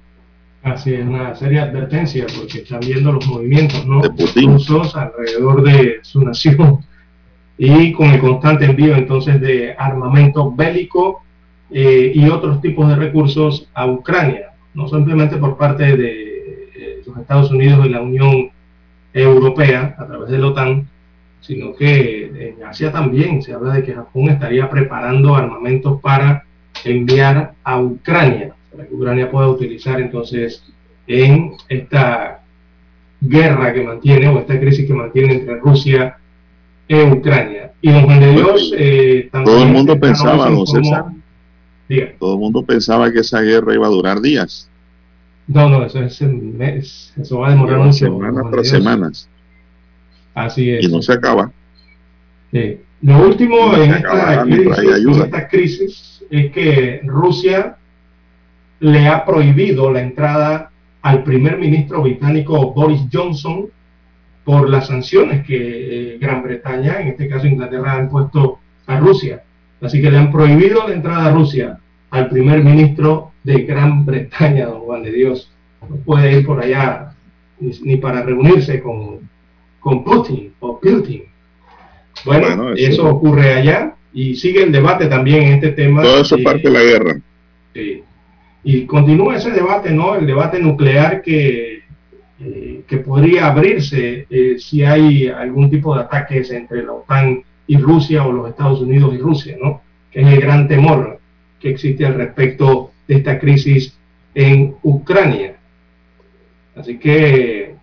Así es, una seria advertencia, porque están viendo los movimientos ¿no? de Putin. alrededor de su nación y con el constante envío entonces de armamento bélico eh, y otros tipos de recursos a Ucrania, no simplemente por parte de eh, los Estados Unidos y la Unión Europea a través de la OTAN, sino que en Asia también se habla de que Japón estaría preparando armamentos para enviar a Ucrania. para que Ucrania pueda utilizar entonces en esta guerra que mantiene o esta crisis que mantiene entre Rusia e Ucrania. Y don Juan de Dios... Eh, todo el mundo pensaba, no César, todo el mundo pensaba que esa guerra iba a durar días. No, no, eso es mes, eso va a demorar mucho. Semanas tras semanas. Así es. Y no se acaba. Lo último en, esta crisis, en esta crisis es que Rusia le ha prohibido la entrada al primer ministro británico Boris Johnson por las sanciones que eh, Gran Bretaña, en este caso Inglaterra, ha impuesto a Rusia. Así que le han prohibido la entrada a Rusia al primer ministro de Gran Bretaña, don Juan de Dios. No puede ir por allá ni, para reunirse con, con Putin o Putin. Bueno, eso... ocurre allá y sigue el debate también en este tema. Todo eso parte de la guerra. Sí. Y continúa ese debate, ¿no? El debate nuclear que, eh, que podría abrirse eh, si hay algún tipo de ataques entre la OTAN y Rusia o los Estados Unidos y Rusia, ¿no? Que es el gran temor que existe al respecto de esta crisis en Ucrania. Así que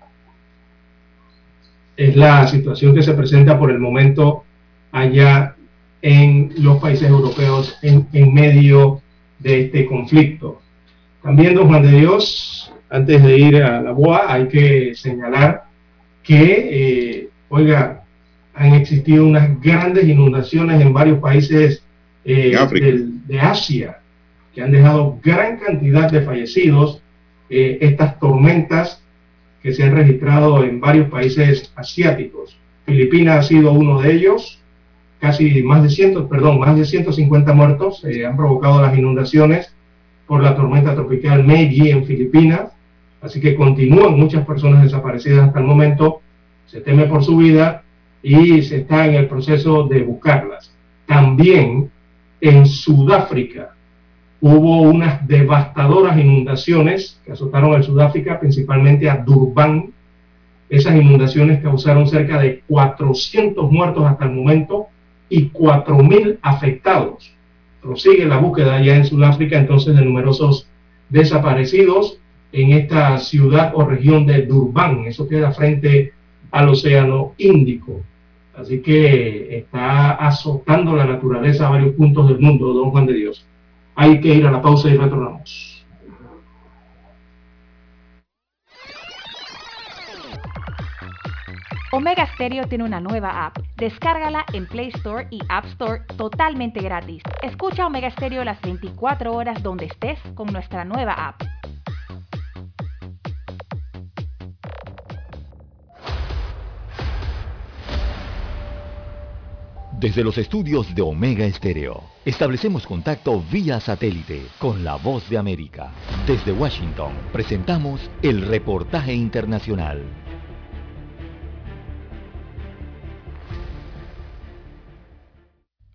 es la situación que se presenta por el momento allá en los países europeos en, en medio de este conflicto. También, don Juan de Dios, antes de ir a la BOA, hay que señalar que, eh, oiga, han existido unas grandes inundaciones en varios países eh, de Asia, que han dejado gran cantidad de fallecidos. Eh, estas tormentas que se han registrado en varios países asiáticos. Filipinas ha sido uno de ellos, casi más de 100, perdón, más de 150 muertos han provocado las inundaciones por la tormenta tropical Meiji en Filipinas, así que continúan muchas personas desaparecidas hasta el momento, se teme por su vida y se está en el proceso de buscarlas. También en Sudáfrica hubo unas devastadoras inundaciones que azotaron al Sudáfrica, principalmente a Durban. Esas inundaciones causaron cerca de 400 muertos hasta el momento y 4.000 afectados prosigue la búsqueda ya en Sudáfrica entonces de numerosos desaparecidos en esta ciudad o región de Durban. Eso queda frente al Océano Índico. Así que está azotando la naturaleza a varios puntos del mundo, don Juan de Dios. Hay que ir a la pausa y retornamos. Omega Stereo tiene una nueva app. Descárgala en Play Store y App Store totalmente gratis. Escucha Omega Stereo las 24 horas donde estés con nuestra nueva app. Desde los estudios de Omega Stereo, establecemos contacto vía satélite con la voz de América. Desde Washington, presentamos el reportaje internacional.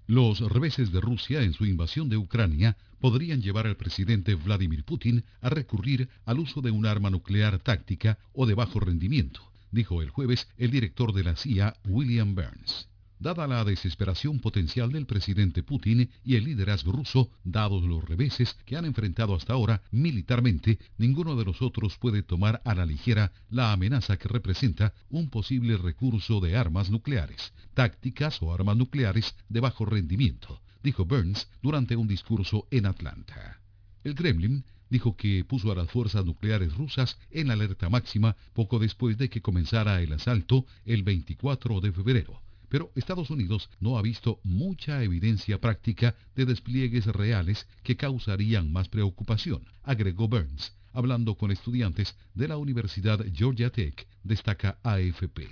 Los reveses de Rusia en su invasión de Ucrania podrían llevar al presidente Vladimir Putin a recurrir al uso de un arma nuclear táctica o de bajo rendimiento, dijo el jueves el director de la CIA, William Burns. Dada la desesperación potencial del presidente Putin y el liderazgo ruso, dados los reveses que han enfrentado hasta ahora militarmente, ninguno de nosotros puede tomar a la ligera la amenaza que representa un posible recurso de armas nucleares, tácticas o armas nucleares de bajo rendimiento, dijo Burns durante un discurso en Atlanta. El Kremlin dijo que puso a las fuerzas nucleares rusas en alerta máxima poco después de que comenzara el asalto el 24 de febrero pero Estados Unidos no ha visto mucha evidencia práctica de despliegues reales que causarían más preocupación, agregó Burns, hablando con estudiantes de la Universidad Georgia Tech, destaca AFP.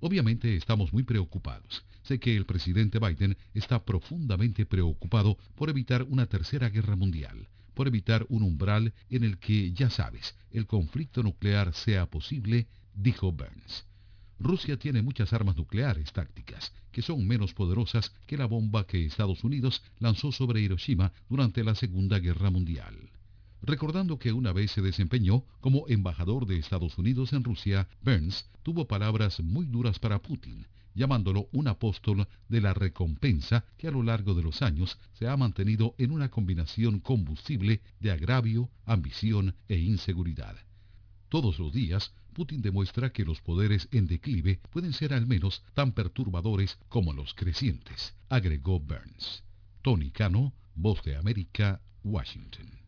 Obviamente estamos muy preocupados. Sé que el presidente Biden está profundamente preocupado por evitar una tercera guerra mundial, por evitar un umbral en el que, ya sabes, el conflicto nuclear sea posible, dijo Burns. Rusia tiene muchas armas nucleares tácticas, que son menos poderosas que la bomba que Estados Unidos lanzó sobre Hiroshima durante la Segunda Guerra Mundial. Recordando que una vez se desempeñó como embajador de Estados Unidos en Rusia, Burns tuvo palabras muy duras para Putin, llamándolo un apóstol de la recompensa que a lo largo de los años se ha mantenido en una combinación combustible de agravio, ambición e inseguridad. Todos los días, Putin demuestra que los poderes en declive pueden ser al menos tan perturbadores como los crecientes, agregó Burns. Tony Cano, Voz de América, Washington.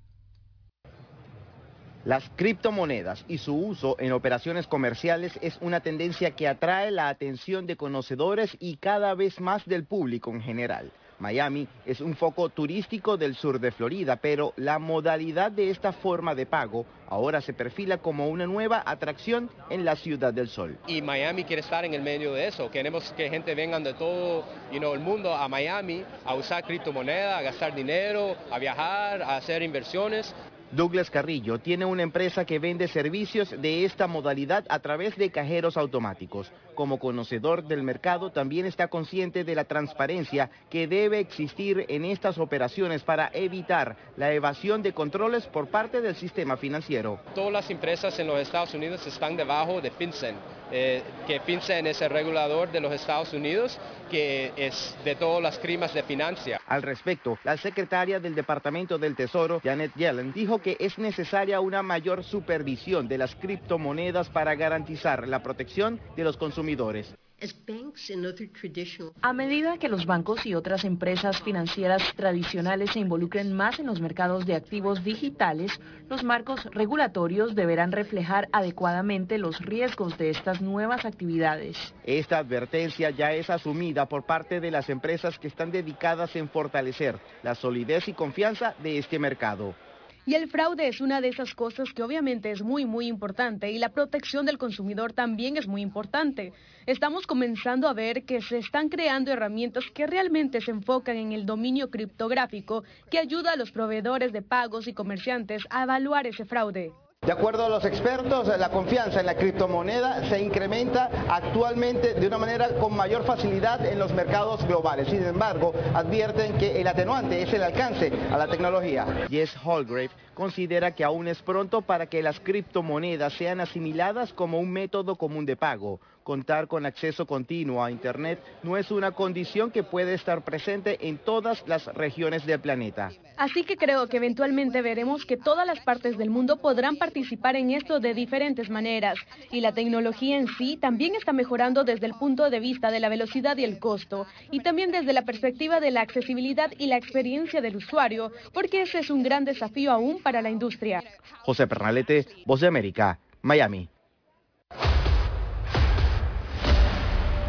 Las criptomonedas y su uso en operaciones comerciales es una tendencia que atrae la atención de conocedores y cada vez más del público en general. Miami es un foco turístico del sur de Florida, pero la modalidad de esta forma de pago ahora se perfila como una nueva atracción en la Ciudad del Sol. Y Miami quiere estar en el medio de eso. Queremos que gente venga de todo el mundo a Miami a usar criptomonedas, a gastar dinero, a viajar, a hacer inversiones. Douglas Carrillo tiene una empresa que vende servicios de esta modalidad a través de cajeros automáticos. Como conocedor del mercado, también está consciente de la transparencia que debe existir en estas operaciones para evitar la evasión de controles por parte del sistema financiero. Todas las empresas en los Estados Unidos están debajo de FinCEN, eh, que FinCEN es el regulador de los Estados Unidos, que es de todas las crimas de financia. Al respecto, la secretaria del Departamento del Tesoro, Janet Yellen, dijo que es necesaria una mayor supervisión de las criptomonedas para garantizar la protección de los consumidores. A medida que los bancos y otras empresas financieras tradicionales se involucren más en los mercados de activos digitales, los marcos regulatorios deberán reflejar adecuadamente los riesgos de estas nuevas actividades. Esta advertencia ya es asumida por parte de las empresas que están dedicadas en fortalecer la solidez y confianza de este mercado. Y el fraude es una de esas cosas que obviamente es muy, muy importante y la protección del consumidor también es muy importante. Estamos comenzando a ver que se están creando herramientas que realmente se enfocan en el dominio criptográfico que ayuda a los proveedores de pagos y comerciantes a evaluar ese fraude. De acuerdo a los expertos, la confianza en la criptomoneda se incrementa actualmente de una manera con mayor facilidad en los mercados globales. Sin embargo, advierten que el atenuante es el alcance a la tecnología. Jess Holgrave considera que aún es pronto para que las criptomonedas sean asimiladas como un método común de pago contar con acceso continuo a Internet no es una condición que puede estar presente en todas las regiones del planeta. Así que creo que eventualmente veremos que todas las partes del mundo podrán participar en esto de diferentes maneras y la tecnología en sí también está mejorando desde el punto de vista de la velocidad y el costo y también desde la perspectiva de la accesibilidad y la experiencia del usuario porque ese es un gran desafío aún para la industria. José Pernalete, Voz de América, Miami.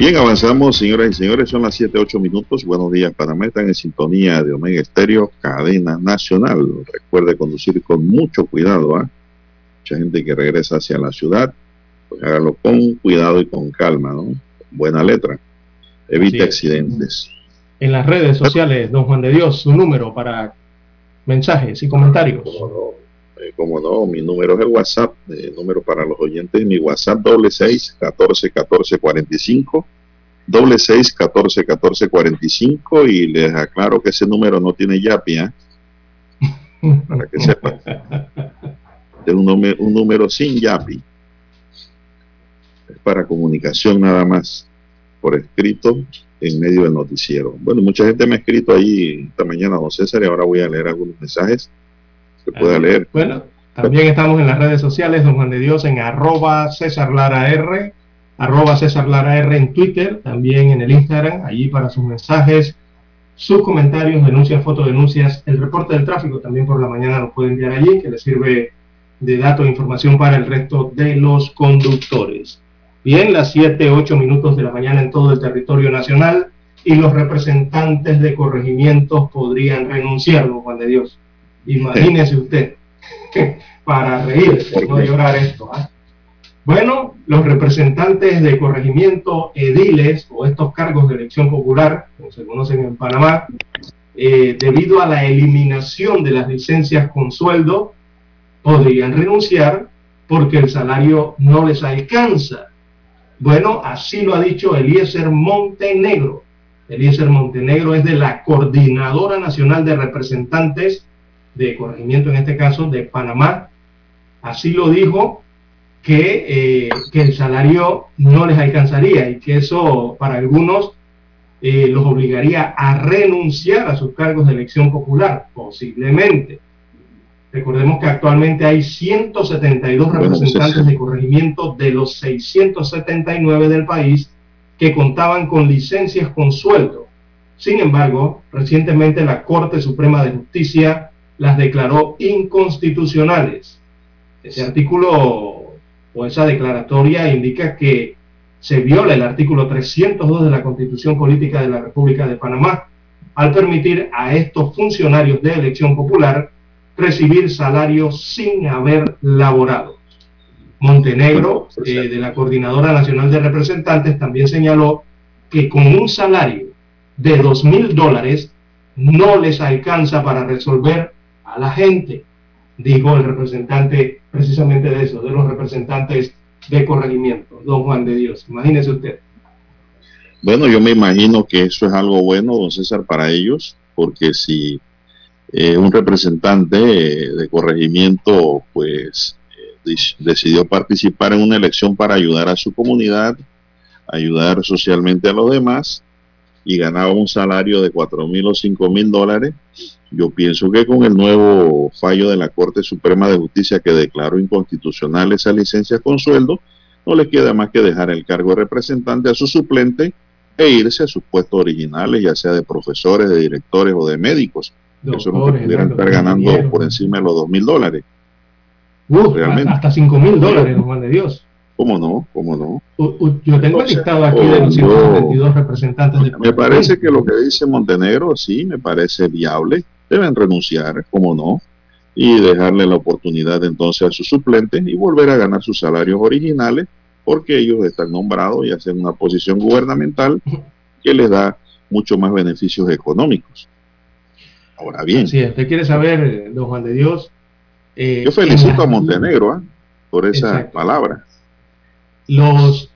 Bien, avanzamos, señoras y señores, son las 7, 8 minutos. Buenos días, Panamá. Están en sintonía de Omega Estéreo, cadena nacional. Recuerde conducir con mucho cuidado. ¿ah? Mucha gente que regresa hacia la ciudad, pues hágalo con cuidado y con calma, ¿no? Buena letra. Evite accidentes. En las redes sociales, don Juan de Dios, su número para mensajes y comentarios. Como no, mi número es el WhatsApp, el número para los oyentes, mi WhatsApp doble seis catorce catorce cuarenta y cinco, doble seis catorce catorce cuarenta y cinco y les aclaro que ese número no tiene yapia, ¿eh? para que sepan. Es un número, un número sin yapi. Es para comunicación nada más, por escrito en medio del noticiero. Bueno, mucha gente me ha escrito ahí esta mañana, don César, y ahora voy a leer algunos mensajes pueda leer. Bueno, también estamos en las redes sociales, don Juan de Dios, en arroba César Lara R, arroba César Lara R en Twitter, también en el Instagram, allí para sus mensajes, sus comentarios, denuncias, fotodenuncias, el reporte del tráfico también por la mañana lo puede enviar allí, que le sirve de datos e información para el resto de los conductores. Bien, las 7, 8 minutos de la mañana en todo el territorio nacional y los representantes de corregimientos podrían renunciar, don Juan de Dios. Imagínese usted, para reírse, no llorar esto. ¿ah? Bueno, los representantes de corregimiento, ediles o estos cargos de elección popular, como se conocen en Panamá, eh, debido a la eliminación de las licencias con sueldo, podrían renunciar porque el salario no les alcanza. Bueno, así lo ha dicho Eliezer Montenegro. Eliezer Montenegro es de la Coordinadora Nacional de Representantes de Corregimiento, en este caso, de Panamá. Así lo dijo que, eh, que el salario no les alcanzaría y que eso para algunos eh, los obligaría a renunciar a sus cargos de elección popular, posiblemente. Recordemos que actualmente hay 172 representantes de corregimiento de los 679 del país que contaban con licencias con sueldo. Sin embargo, recientemente la Corte Suprema de Justicia las declaró inconstitucionales. Ese artículo o esa declaratoria indica que se viola el artículo 302 de la Constitución Política de la República de Panamá al permitir a estos funcionarios de elección popular recibir salarios sin haber laborado. Montenegro, eh, de la Coordinadora Nacional de Representantes, también señaló que con un salario de dos mil dólares no les alcanza para resolver a la gente, dijo el representante precisamente de eso, de los representantes de corregimiento, don Juan de Dios. Imagínese usted. Bueno, yo me imagino que eso es algo bueno, don César, para ellos, porque si eh, un representante de corregimiento, pues, eh, decidió participar en una elección para ayudar a su comunidad, ayudar socialmente a los demás, y ganaba un salario de cuatro mil o cinco mil dólares, yo pienso que con el nuevo fallo de la Corte Suprema de Justicia que declaró inconstitucional esa licencia con sueldo, no le queda más que dejar el cargo de representante a su suplente e irse a sus puestos originales, ya sea de profesores, de directores o de médicos. Eso no pudieran estar ganando por encima de los dos mil dólares. Realmente. Hasta cinco mil dólares, Juan de Dios. ¿Cómo no? ¿Cómo no? yo tengo el listado aquí de los 122 representantes de Me parece que lo que dice Montenegro, sí, me parece viable. Deben renunciar, ¿cómo no? Y dejarle la oportunidad entonces a sus suplentes y volver a ganar sus salarios originales, porque ellos están nombrados y hacen una posición gubernamental que les da mucho más beneficios económicos. Ahora bien. Si usted quiere saber, don Juan de Dios. Eh, yo felicito a Montenegro ¿eh? por esa palabra. Los,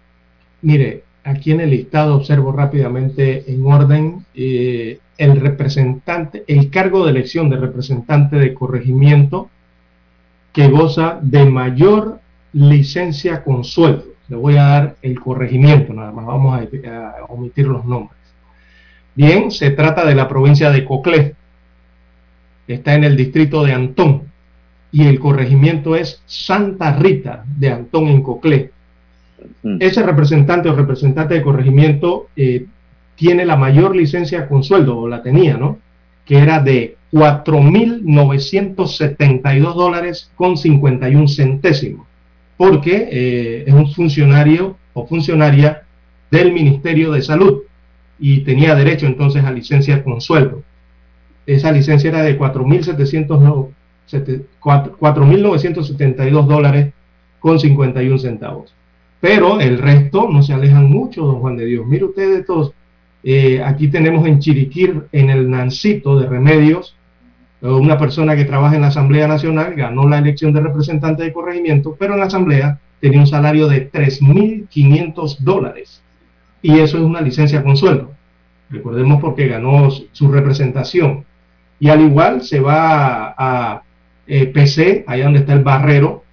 mire, aquí en el listado observo rápidamente en orden eh, el representante, el cargo de elección de representante de corregimiento que goza de mayor licencia con sueldo. Le voy a dar el corregimiento, nada más vamos a, omitir los nombres. Bien, se trata de la provincia de Coclé. Está en el distrito de Antón. Y el corregimiento es Santa Rita de Antón en Coclé. Ese representante o representante de corregimiento eh, tiene la mayor licencia con sueldo, o la tenía, ¿no? Que era de 4.972 dólares con 51 centésimos, porque eh, es un funcionario o funcionaria del Ministerio de Salud y tenía derecho entonces a licencia con sueldo. Esa licencia era de 4.972 dólares con 51 centavos pero el resto no se alejan mucho, don Juan de Dios. Mire usted estos, eh, aquí tenemos en Chiriquir, en el Nancito de Remedios, eh, una persona que trabaja en la Asamblea Nacional, ganó la elección de representante de corregimiento, pero en la Asamblea tenía un salario de 3.500 dólares. Y eso es una licencia con sueldo. Recordemos porque ganó su representación. Y al igual se va a, eh, PC, allá donde está el barrero,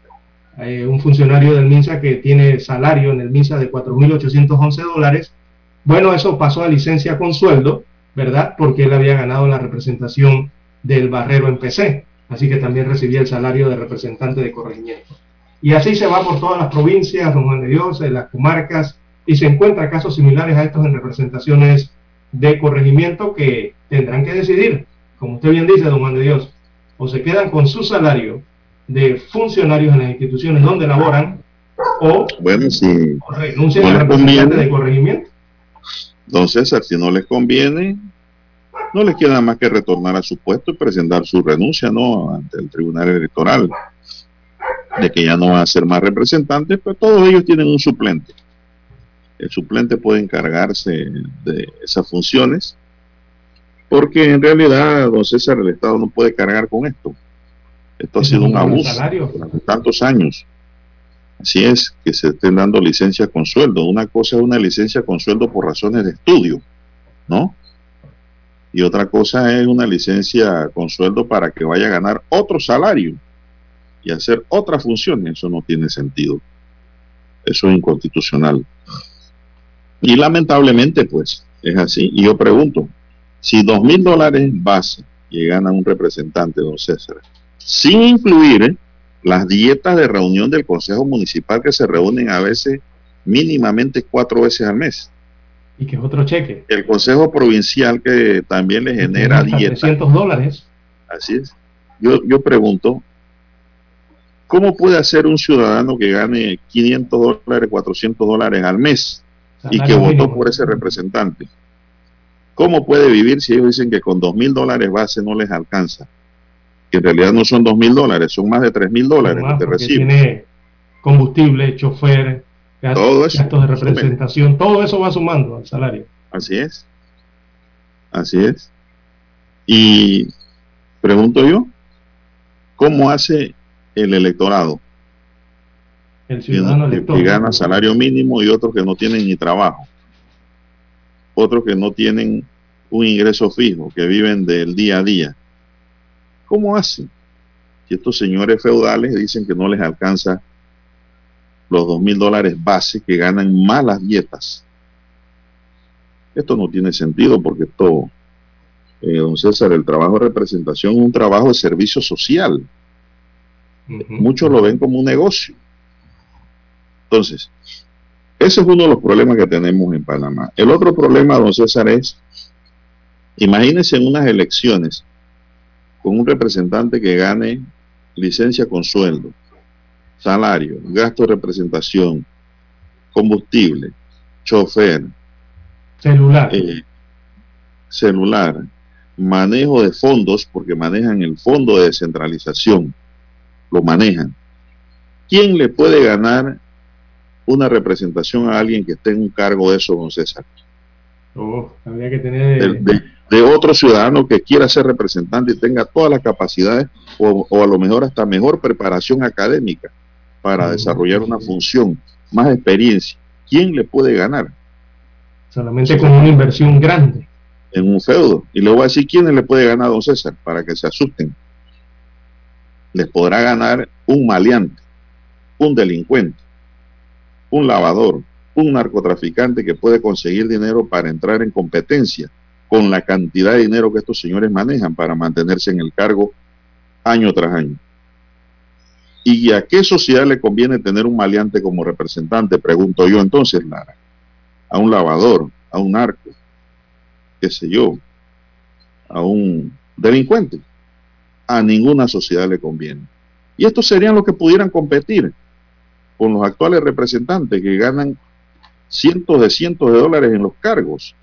eh, un funcionario del MINSA que tiene salario en el MINSA de 4.811 dólares. Bueno, eso pasó a licencia con sueldo, ¿verdad? Porque él había ganado la representación del barrero en PC. Así que también recibía el salario de representante de corregimiento. Y así se va por todas las provincias, don Juan de Dios, en las comarcas, y se encuentra casos similares a estos en representaciones de corregimiento que tendrán que decidir, como usted bien dice, don Juan de Dios, o se quedan con su salario de funcionarios en las instituciones donde laboran o, bueno, renuncian a representante de corregimiento. Entonces, si no les conviene, no les queda más que retornar a su puesto y presentar su renuncia ¿no? ante el Tribunal Electoral. de que ya no van a ser más representantes, pero todos ellos tienen un suplente. El suplente puede encargarse de esas funciones, porque en realidad, don César, el Estado no puede cargar con esto. Esto ha sido un abuso durante tantos años. Así es, que se estén dando licencias con sueldo. Una cosa es una licencia con sueldo por razones de estudio, ¿no? Y otra cosa es una licencia con sueldo para que vaya a ganar otro salario y hacer otras funciones. Eso no tiene sentido. Eso es inconstitucional. Y lamentablemente, pues, es así. Y yo pregunto, si dos mil dólares base que gana un representante, don César, sin incluir las dietas de reunión del Consejo Municipal que se reúnen a veces mínimamente cuatro veces al mes. Y que es otro cheque. El Consejo Provincial que también le genera dietas. 300 dólares. Así es. Yo, yo pregunto, ¿cómo puede hacer un ciudadano que gane 500 dólares, 400 dólares al mes y que votó por ese representante? ¿Cómo puede vivir si ellos dicen que con dos mil dólares base no les alcanza? Que en realidad no son dos mil dólares, son más de tres mil dólares que reciben. Tiene combustible, chofer, gastos, de representación, todo eso va sumando al salario. Así es. Así es. Y pregunto yo, ¿cómo hace el electorado? El ciudadano que, que gana salario mínimo y otros que no tienen ni trabajo otros que no tienen un ingreso fijo, que viven del día a día. ¿Cómo hacen? Si estos señores feudales dicen que no les alcanza los dos mil dólares base que ganan malas dietas. Esto no tiene sentido porque esto, eh, don César, el trabajo de representación es un trabajo de servicio social. Muchos lo ven como un negocio. Entonces, ese es uno de los problemas que tenemos en Panamá. El otro problema, don César, es, imagínense en unas elecciones con un representante que gane licencia con sueldo, salario, gasto de representación, combustible, chofer, celular, eh, celular, manejo de fondos, porque manejan el fondo de descentralización, lo manejan. ¿Quién le puede ganar una representación a alguien que esté en un cargo de eso, don César. Oh, habría que tener... De, otro ciudadano que quiera ser representante y tenga todas las capacidades o, a lo mejor hasta mejor preparación académica para desarrollar una función, más experiencia. ¿Quién le puede ganar? Solamente con una inversión grande. En un feudo. Y le voy a decir quién le puede ganar a don César para que se asusten. Les podrá ganar un maleante, un delincuente, un lavador, un narcotraficante que puede conseguir dinero para entrar en competencia con la cantidad de dinero que estos señores manejan para mantenerse en el cargo año tras año. ¿Y a qué sociedad le conviene tener un maleante como representante? Pregunto yo entonces, Lara. A un lavador, a un narco, qué sé yo, a un delincuente. A ninguna sociedad le conviene. Y estos serían los que pudieran competir con los actuales representantes que ganan cientos de cientos de dólares en los cargos.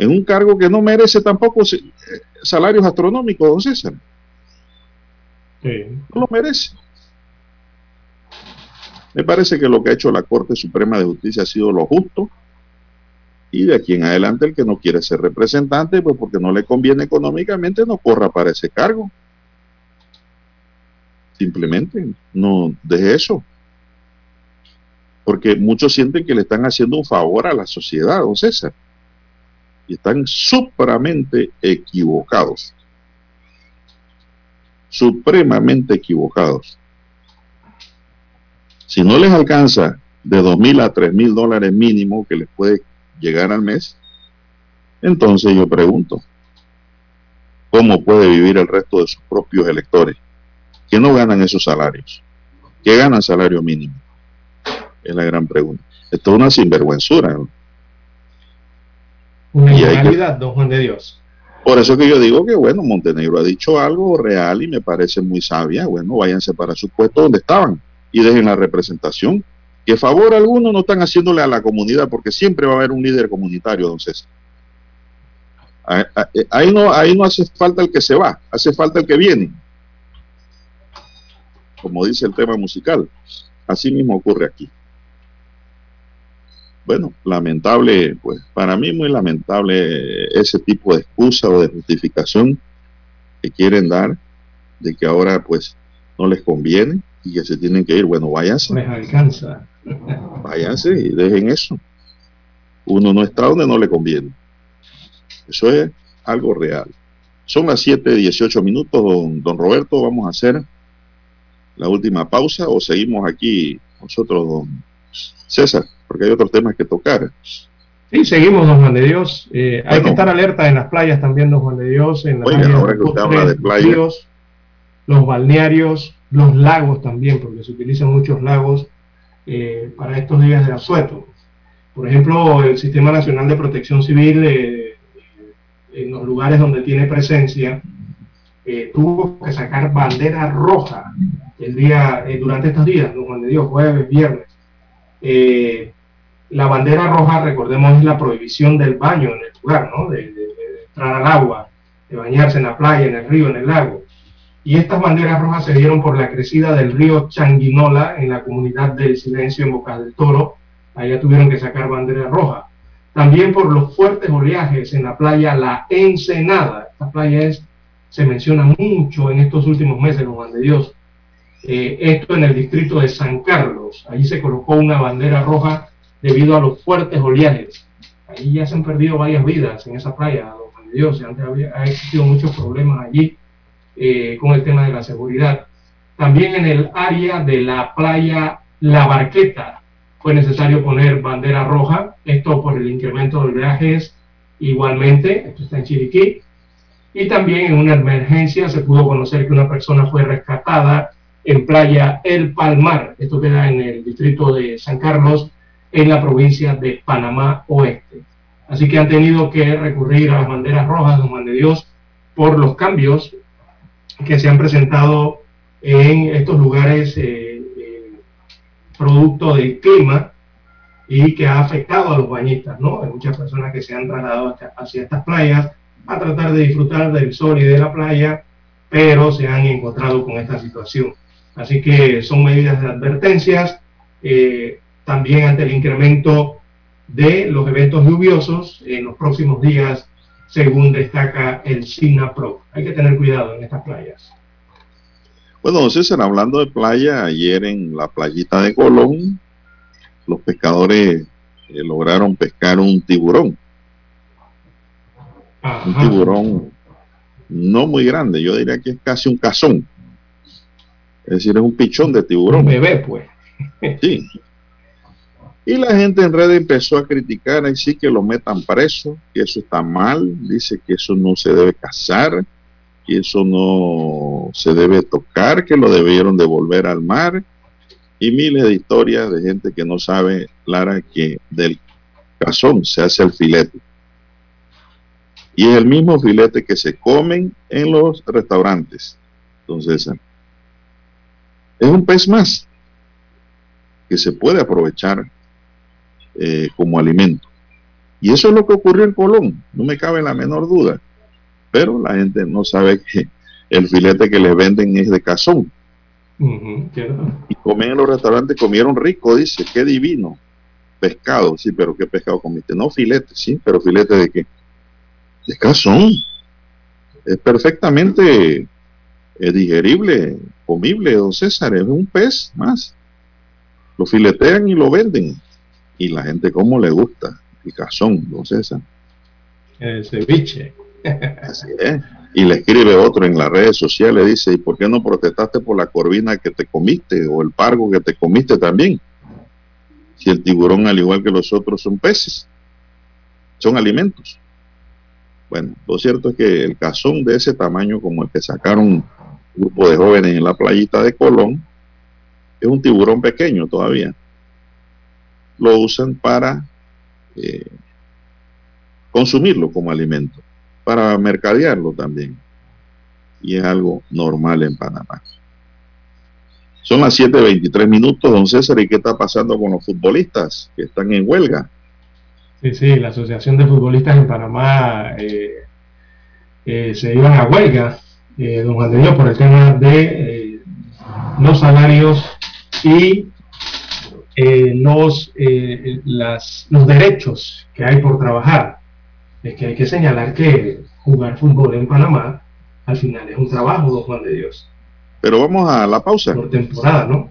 En un cargo que no merece tampoco eh, salarios astronómicos, don César. No lo merece. Me parece que lo que ha hecho la Corte Suprema de Justicia ha sido lo justo. Y de aquí en adelante el que no quiere ser representante, pues porque no le conviene económicamente, no corra para ese cargo. Simplemente no deje eso. Porque muchos sienten que le están haciendo un favor a la sociedad, don César. Y están supremamente equivocados. Supremamente equivocados. Si no les alcanza de dos mil a tres mil dólares mínimo que les puede llegar al mes, entonces yo pregunto, ¿cómo puede vivir el resto de sus propios electores? que no ganan esos salarios, que ganan salario mínimo. Es la gran pregunta. Esto es una sinvergüenzura. Una realidad, don Juan de Dios. Por eso que yo digo que, bueno, Montenegro ha dicho algo real y me parece muy sabia. Bueno, váyanse para su puesto donde estaban y dejen la representación. Que favor alguno no están haciéndole a la comunidad porque siempre va a haber un líder comunitario, don César. Ahí no, ahí no hace falta el que se va, hace falta el que viene. como dice el tema musical. Así mismo ocurre aquí. Bueno, lamentable, pues para mí muy lamentable ese tipo de excusa o de justificación que quieren dar de que ahora pues no les conviene y que se tienen que ir. Bueno, váyanse. Les alcanza. Váyanse y dejen eso. Uno no está donde no le conviene. Eso es algo real. Son las 7:18 minutos, don, don Roberto. Vamos a hacer la última pausa o seguimos aquí nosotros, don César, porque hay otros temas que tocar. Sí, seguimos, don Juan de Dios. Eh, hay que estar alerta en las playas también, don Juan de Dios. En las ahora que usted habla de playas. los balnearios, los lagos también, porque se utilizan muchos lagos eh, para estos días de asueto. Por ejemplo, el Sistema Nacional de Protección Civil, eh, en los lugares donde tiene presencia, tuvo que sacar bandera roja el día, durante estos días, don Juan de Dios, jueves, viernes eh, la bandera roja, recordemos, es la prohibición del baño en el lugar, ¿no? De, entrar al agua, de bañarse en la playa, en el río, en el lago. Y estas banderas rojas se dieron por la crecida del río Changuinola en la comunidad del Silencio en Boca del Toro. Allá tuvieron que sacar bandera roja. También por los fuertes oleajes en la playa La Ensenada. Esta playa se menciona mucho en estos últimos meses, los Juan de Dios. Eh, esto en el distrito de San Carlos. Allí se colocó una bandera roja debido a los fuertes oleajes. Allí ya se han perdido varias vidas en esa playa, don Dios. Antes había, ha existido muchos problemas allí eh, con el tema de la seguridad. También en el área de la playa La Barqueta fue necesario poner bandera roja, esto por el incremento de oleajes igualmente, esto está en Chiriquí, y también en una emergencia se pudo conocer que una persona fue rescatada en Playa El Palmar. Esto queda en el distrito de San Carlos, en la provincia de Panamá Oeste. Así que han tenido que recurrir a las banderas rojas, de Juan de Dios, por los cambios que se han presentado en estos lugares eh, eh, producto del clima y que ha afectado a los bañistas, ¿no? Hay muchas personas que se han trasladado hacia estas playas a tratar de disfrutar del sol y de la playa, pero se han encontrado con esta situación. Así que son medidas de advertencias. Eh, también ante el incremento de los eventos lluviosos en los próximos días, según destaca el SINAPRO. Hay que tener cuidado en estas playas. Bueno, César, hablando de playa, ayer en la playita de Colón, los pescadores eh, lograron pescar un tiburón. Un tiburón no muy grande, yo diría que es casi un cazón. Es decir, es un pichón de tiburón. Un bebé, pues. Sí. Y la gente en red empezó a criticar, y sí que lo metan preso, que eso está mal, dice que eso no se debe cazar, que eso no se debe tocar, que lo debieron devolver al mar, y miles de historias de gente que no sabe, Clara, que del cazón se hace el filete. Y es el mismo filete que se comen en los restaurantes. Entonces, es un pez más que se puede aprovechar eh, como alimento. Y eso es lo que ocurrió en Colón, no me cabe la menor duda. Pero la gente no sabe que el filete que les venden es de cazón. y comen en los restaurantes, comieron rico, dice, qué divino. Pescado, sí, pero ¿qué pescado comiste? No, filete, sí, pero filete de qué? De cazón. Es perfectamente es digerible, comible, don César, es un pez más. Lo filetean y lo venden. Y la gente como le gusta, el cazón, don César. El ceviche. Así es. Y le escribe otro en las redes sociales, dice, ¿y por qué no protestaste por la corvina que te comiste o el pargo que te comiste también? Si el tiburón, al igual que los otros, son peces, son alimentos. Bueno, lo cierto es que el cazón de ese tamaño como el que sacaron grupo de jóvenes en la playita de Colón, es un tiburón pequeño todavía. Lo usan para eh, consumirlo como alimento, para mercadearlo también. Y es algo normal en Panamá. Son las 7.23 minutos, don César, ¿y qué está pasando con los futbolistas que están en huelga? Sí, sí, la Asociación de Futbolistas en Panamá eh, eh, se iban a huelga don Juan de Dios, por el tema de los salarios y eh, los, eh, las, los derechos que hay por trabajar. Es que hay que señalar que jugar fútbol en Panamá al final es un trabajo, don Juan de Dios. Pero vamos a la pausa. Por temporada, ¿no?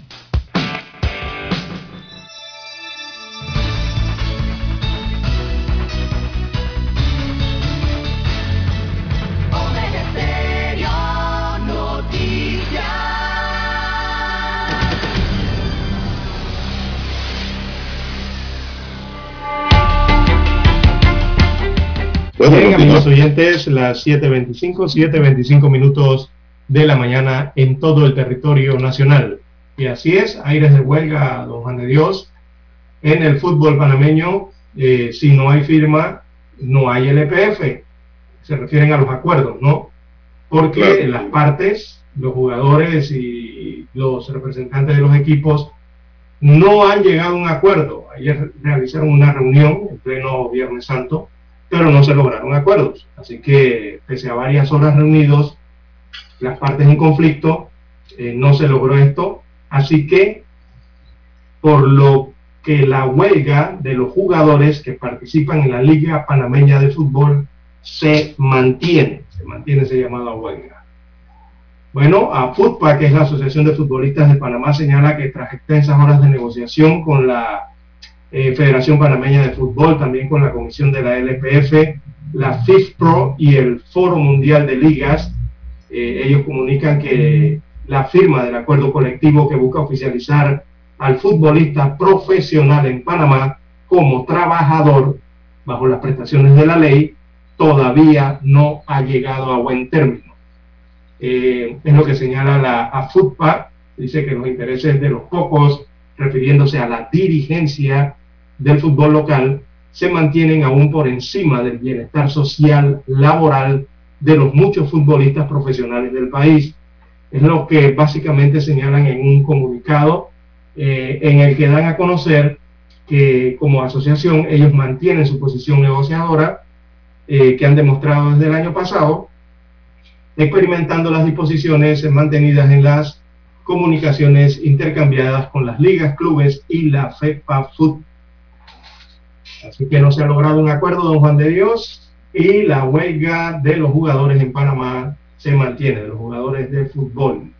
Bien, amigos oyentes, las 7.25, 7.25 minutos de la mañana en todo el territorio nacional. Y así es, aires de huelga, don Juan de Dios. En el fútbol panameño, eh, si no hay firma, no hay LPF. Se refieren a los acuerdos, ¿no? Porque las partes, los jugadores y los representantes de los equipos no han llegado a un acuerdo. Ayer realizaron una reunión en pleno Viernes Santo pero no se lograron acuerdos. Así que, pese a varias horas reunidos, las partes en conflicto, eh, no se logró esto. Así que, por lo que la huelga de los jugadores que participan en la Liga Panameña de Fútbol se mantiene, se mantiene esa llamada huelga. Bueno, a FUTPA, que es la Asociación de Futbolistas de Panamá, señala que tras extensas horas de negociación con la eh, Federación Panameña de Fútbol, también con la Comisión de la LPF, la FIFPRO y el Foro Mundial de Ligas. Eh, ellos comunican que la firma del acuerdo colectivo que busca oficializar al futbolista profesional en Panamá como trabajador bajo las prestaciones de la ley todavía no ha llegado a buen término. Eh, es lo que señala la AFUTPA, dice que los intereses de los pocos, refiriéndose a la dirigencia del fútbol local se mantienen aún por encima del bienestar social, laboral de los muchos futbolistas profesionales del país. Es lo que básicamente señalan en un comunicado eh, en el que dan a conocer que como asociación ellos mantienen su posición negociadora eh, que han demostrado desde el año pasado, experimentando las disposiciones mantenidas en las comunicaciones intercambiadas con las ligas, clubes y la FEPA Así que no se ha logrado un acuerdo, don Juan de Dios, y la huelga de los jugadores en Panamá se mantiene, de los jugadores de fútbol.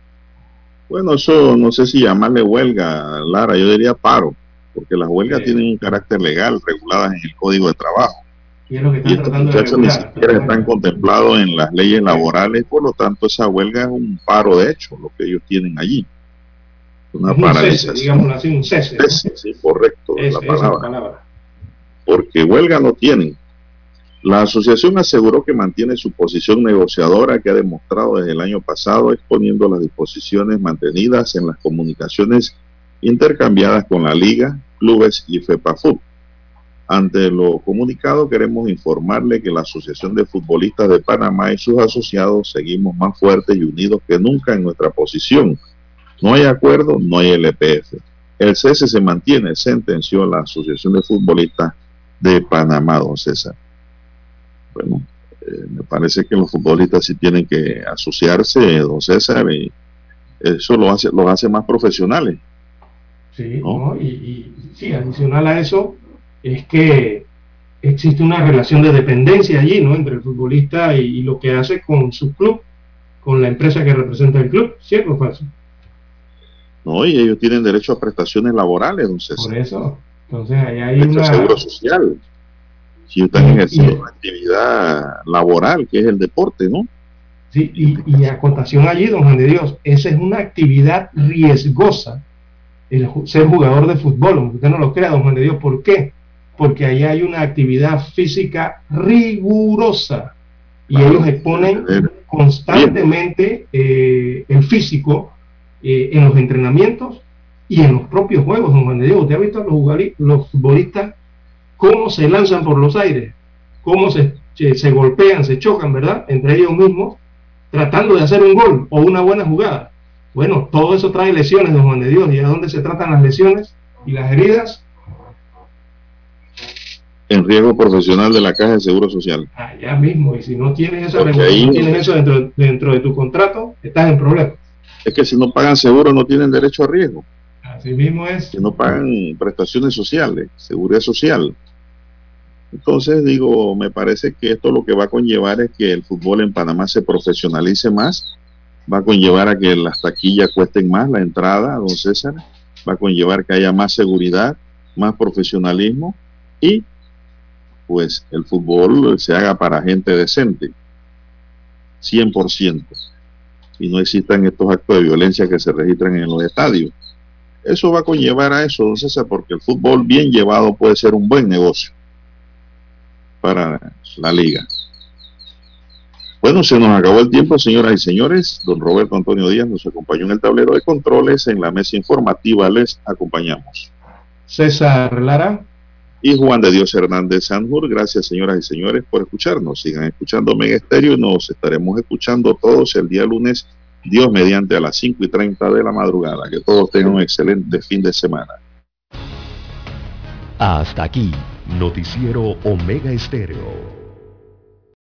Bueno, eso no sé si llamarle huelga, Lara, yo diría paro, porque las huelgas tienen un carácter legal reguladas en el Código de Trabajo. Y, es lo que están y estos muchachos ni siquiera están contemplados en las leyes laborales, por lo tanto esa huelga es un paro de hecho, lo que ellos tienen allí. Una paralización. Cese, así, un cese. cese sí, correcto, la palabra. palabra porque huelga no tienen. La asociación aseguró que mantiene su posición negociadora que ha demostrado desde el año pasado exponiendo las disposiciones mantenidas en las comunicaciones intercambiadas con la Liga, clubes y FEPAFUT. Ante lo comunicado queremos informarle que la Asociación de Futbolistas de Panamá y sus asociados seguimos más fuertes y unidos que nunca en nuestra posición. No hay acuerdo, no hay LPF. El cese se mantiene, sentenció la Asociación de Futbolistas de Panamá, don César. Bueno, eh, me parece que los futbolistas sí tienen que asociarse, don César, y eso lo hace, los hace más profesionales. Sí, Y, sí, adicional a eso, es que existe una relación de dependencia allí, ¿no? Entre el futbolista y, lo que hace con su club, con la empresa que representa el club, ¿cierto o falso? No, y ellos tienen derecho a prestaciones laborales, entonces. Por eso. Entonces, ahí hay una... seguro social. Si están ejerciendo una actividad laboral, que es el deporte, ¿no? Sí, y, y acotación allí, don Juan de Dios, esa es una actividad riesgosa, el ser jugador de fútbol, aunque usted no lo crea, don Juan de Dios, ¿por qué? Porque ahí hay una actividad física rigurosa y ellos exponen constantemente eh, el físico eh, en los entrenamientos y en los propios juegos, don Juan de Dios. ¿Usted ha visto a los, los futbolistas cómo se lanzan por los aires, cómo se, se golpean, se chocan, ¿verdad? Entre ellos mismos tratando de hacer un gol o una buena jugada. Bueno, todo eso trae lesiones, don Juan de Dios. ¿Y a dónde se tratan las lesiones y las heridas? En riesgo profesional de la Caja de Seguro Social. Allá mismo, y si no tienes esa tienes eso dentro, dentro de tu contrato, estás en problemas. Es que si no pagan seguro no tienen derecho a riesgo. Así mismo es. Si no pagan prestaciones sociales, seguridad social. Entonces, digo, me parece que esto lo que va a conllevar es que el fútbol en Panamá se profesionalice más, va a conllevar a que las taquillas cuesten más, la entrada, don César, va a conllevar que haya más seguridad, más profesionalismo y pues el fútbol se haga para gente decente, 100%, y no existan estos actos de violencia que se registran en los estadios. Eso va a conllevar a eso, don César, porque el fútbol bien llevado puede ser un buen negocio para la liga. Bueno, se nos acabó el tiempo, señoras y señores. Don Roberto Antonio Díaz nos acompañó en el tablero de controles. En la mesa informativa les acompañamos. César Lara. Y Juan de Dios Hernández Sanjur. Gracias, señoras y señores, por escucharnos. Sigan escuchando Mega Estéreo. Nos estaremos escuchando todos el día lunes, Dios mediante a las 5 y 30 de la madrugada. Que todos tengan un excelente fin de semana. Hasta aquí Noticiero Omega Estéreo.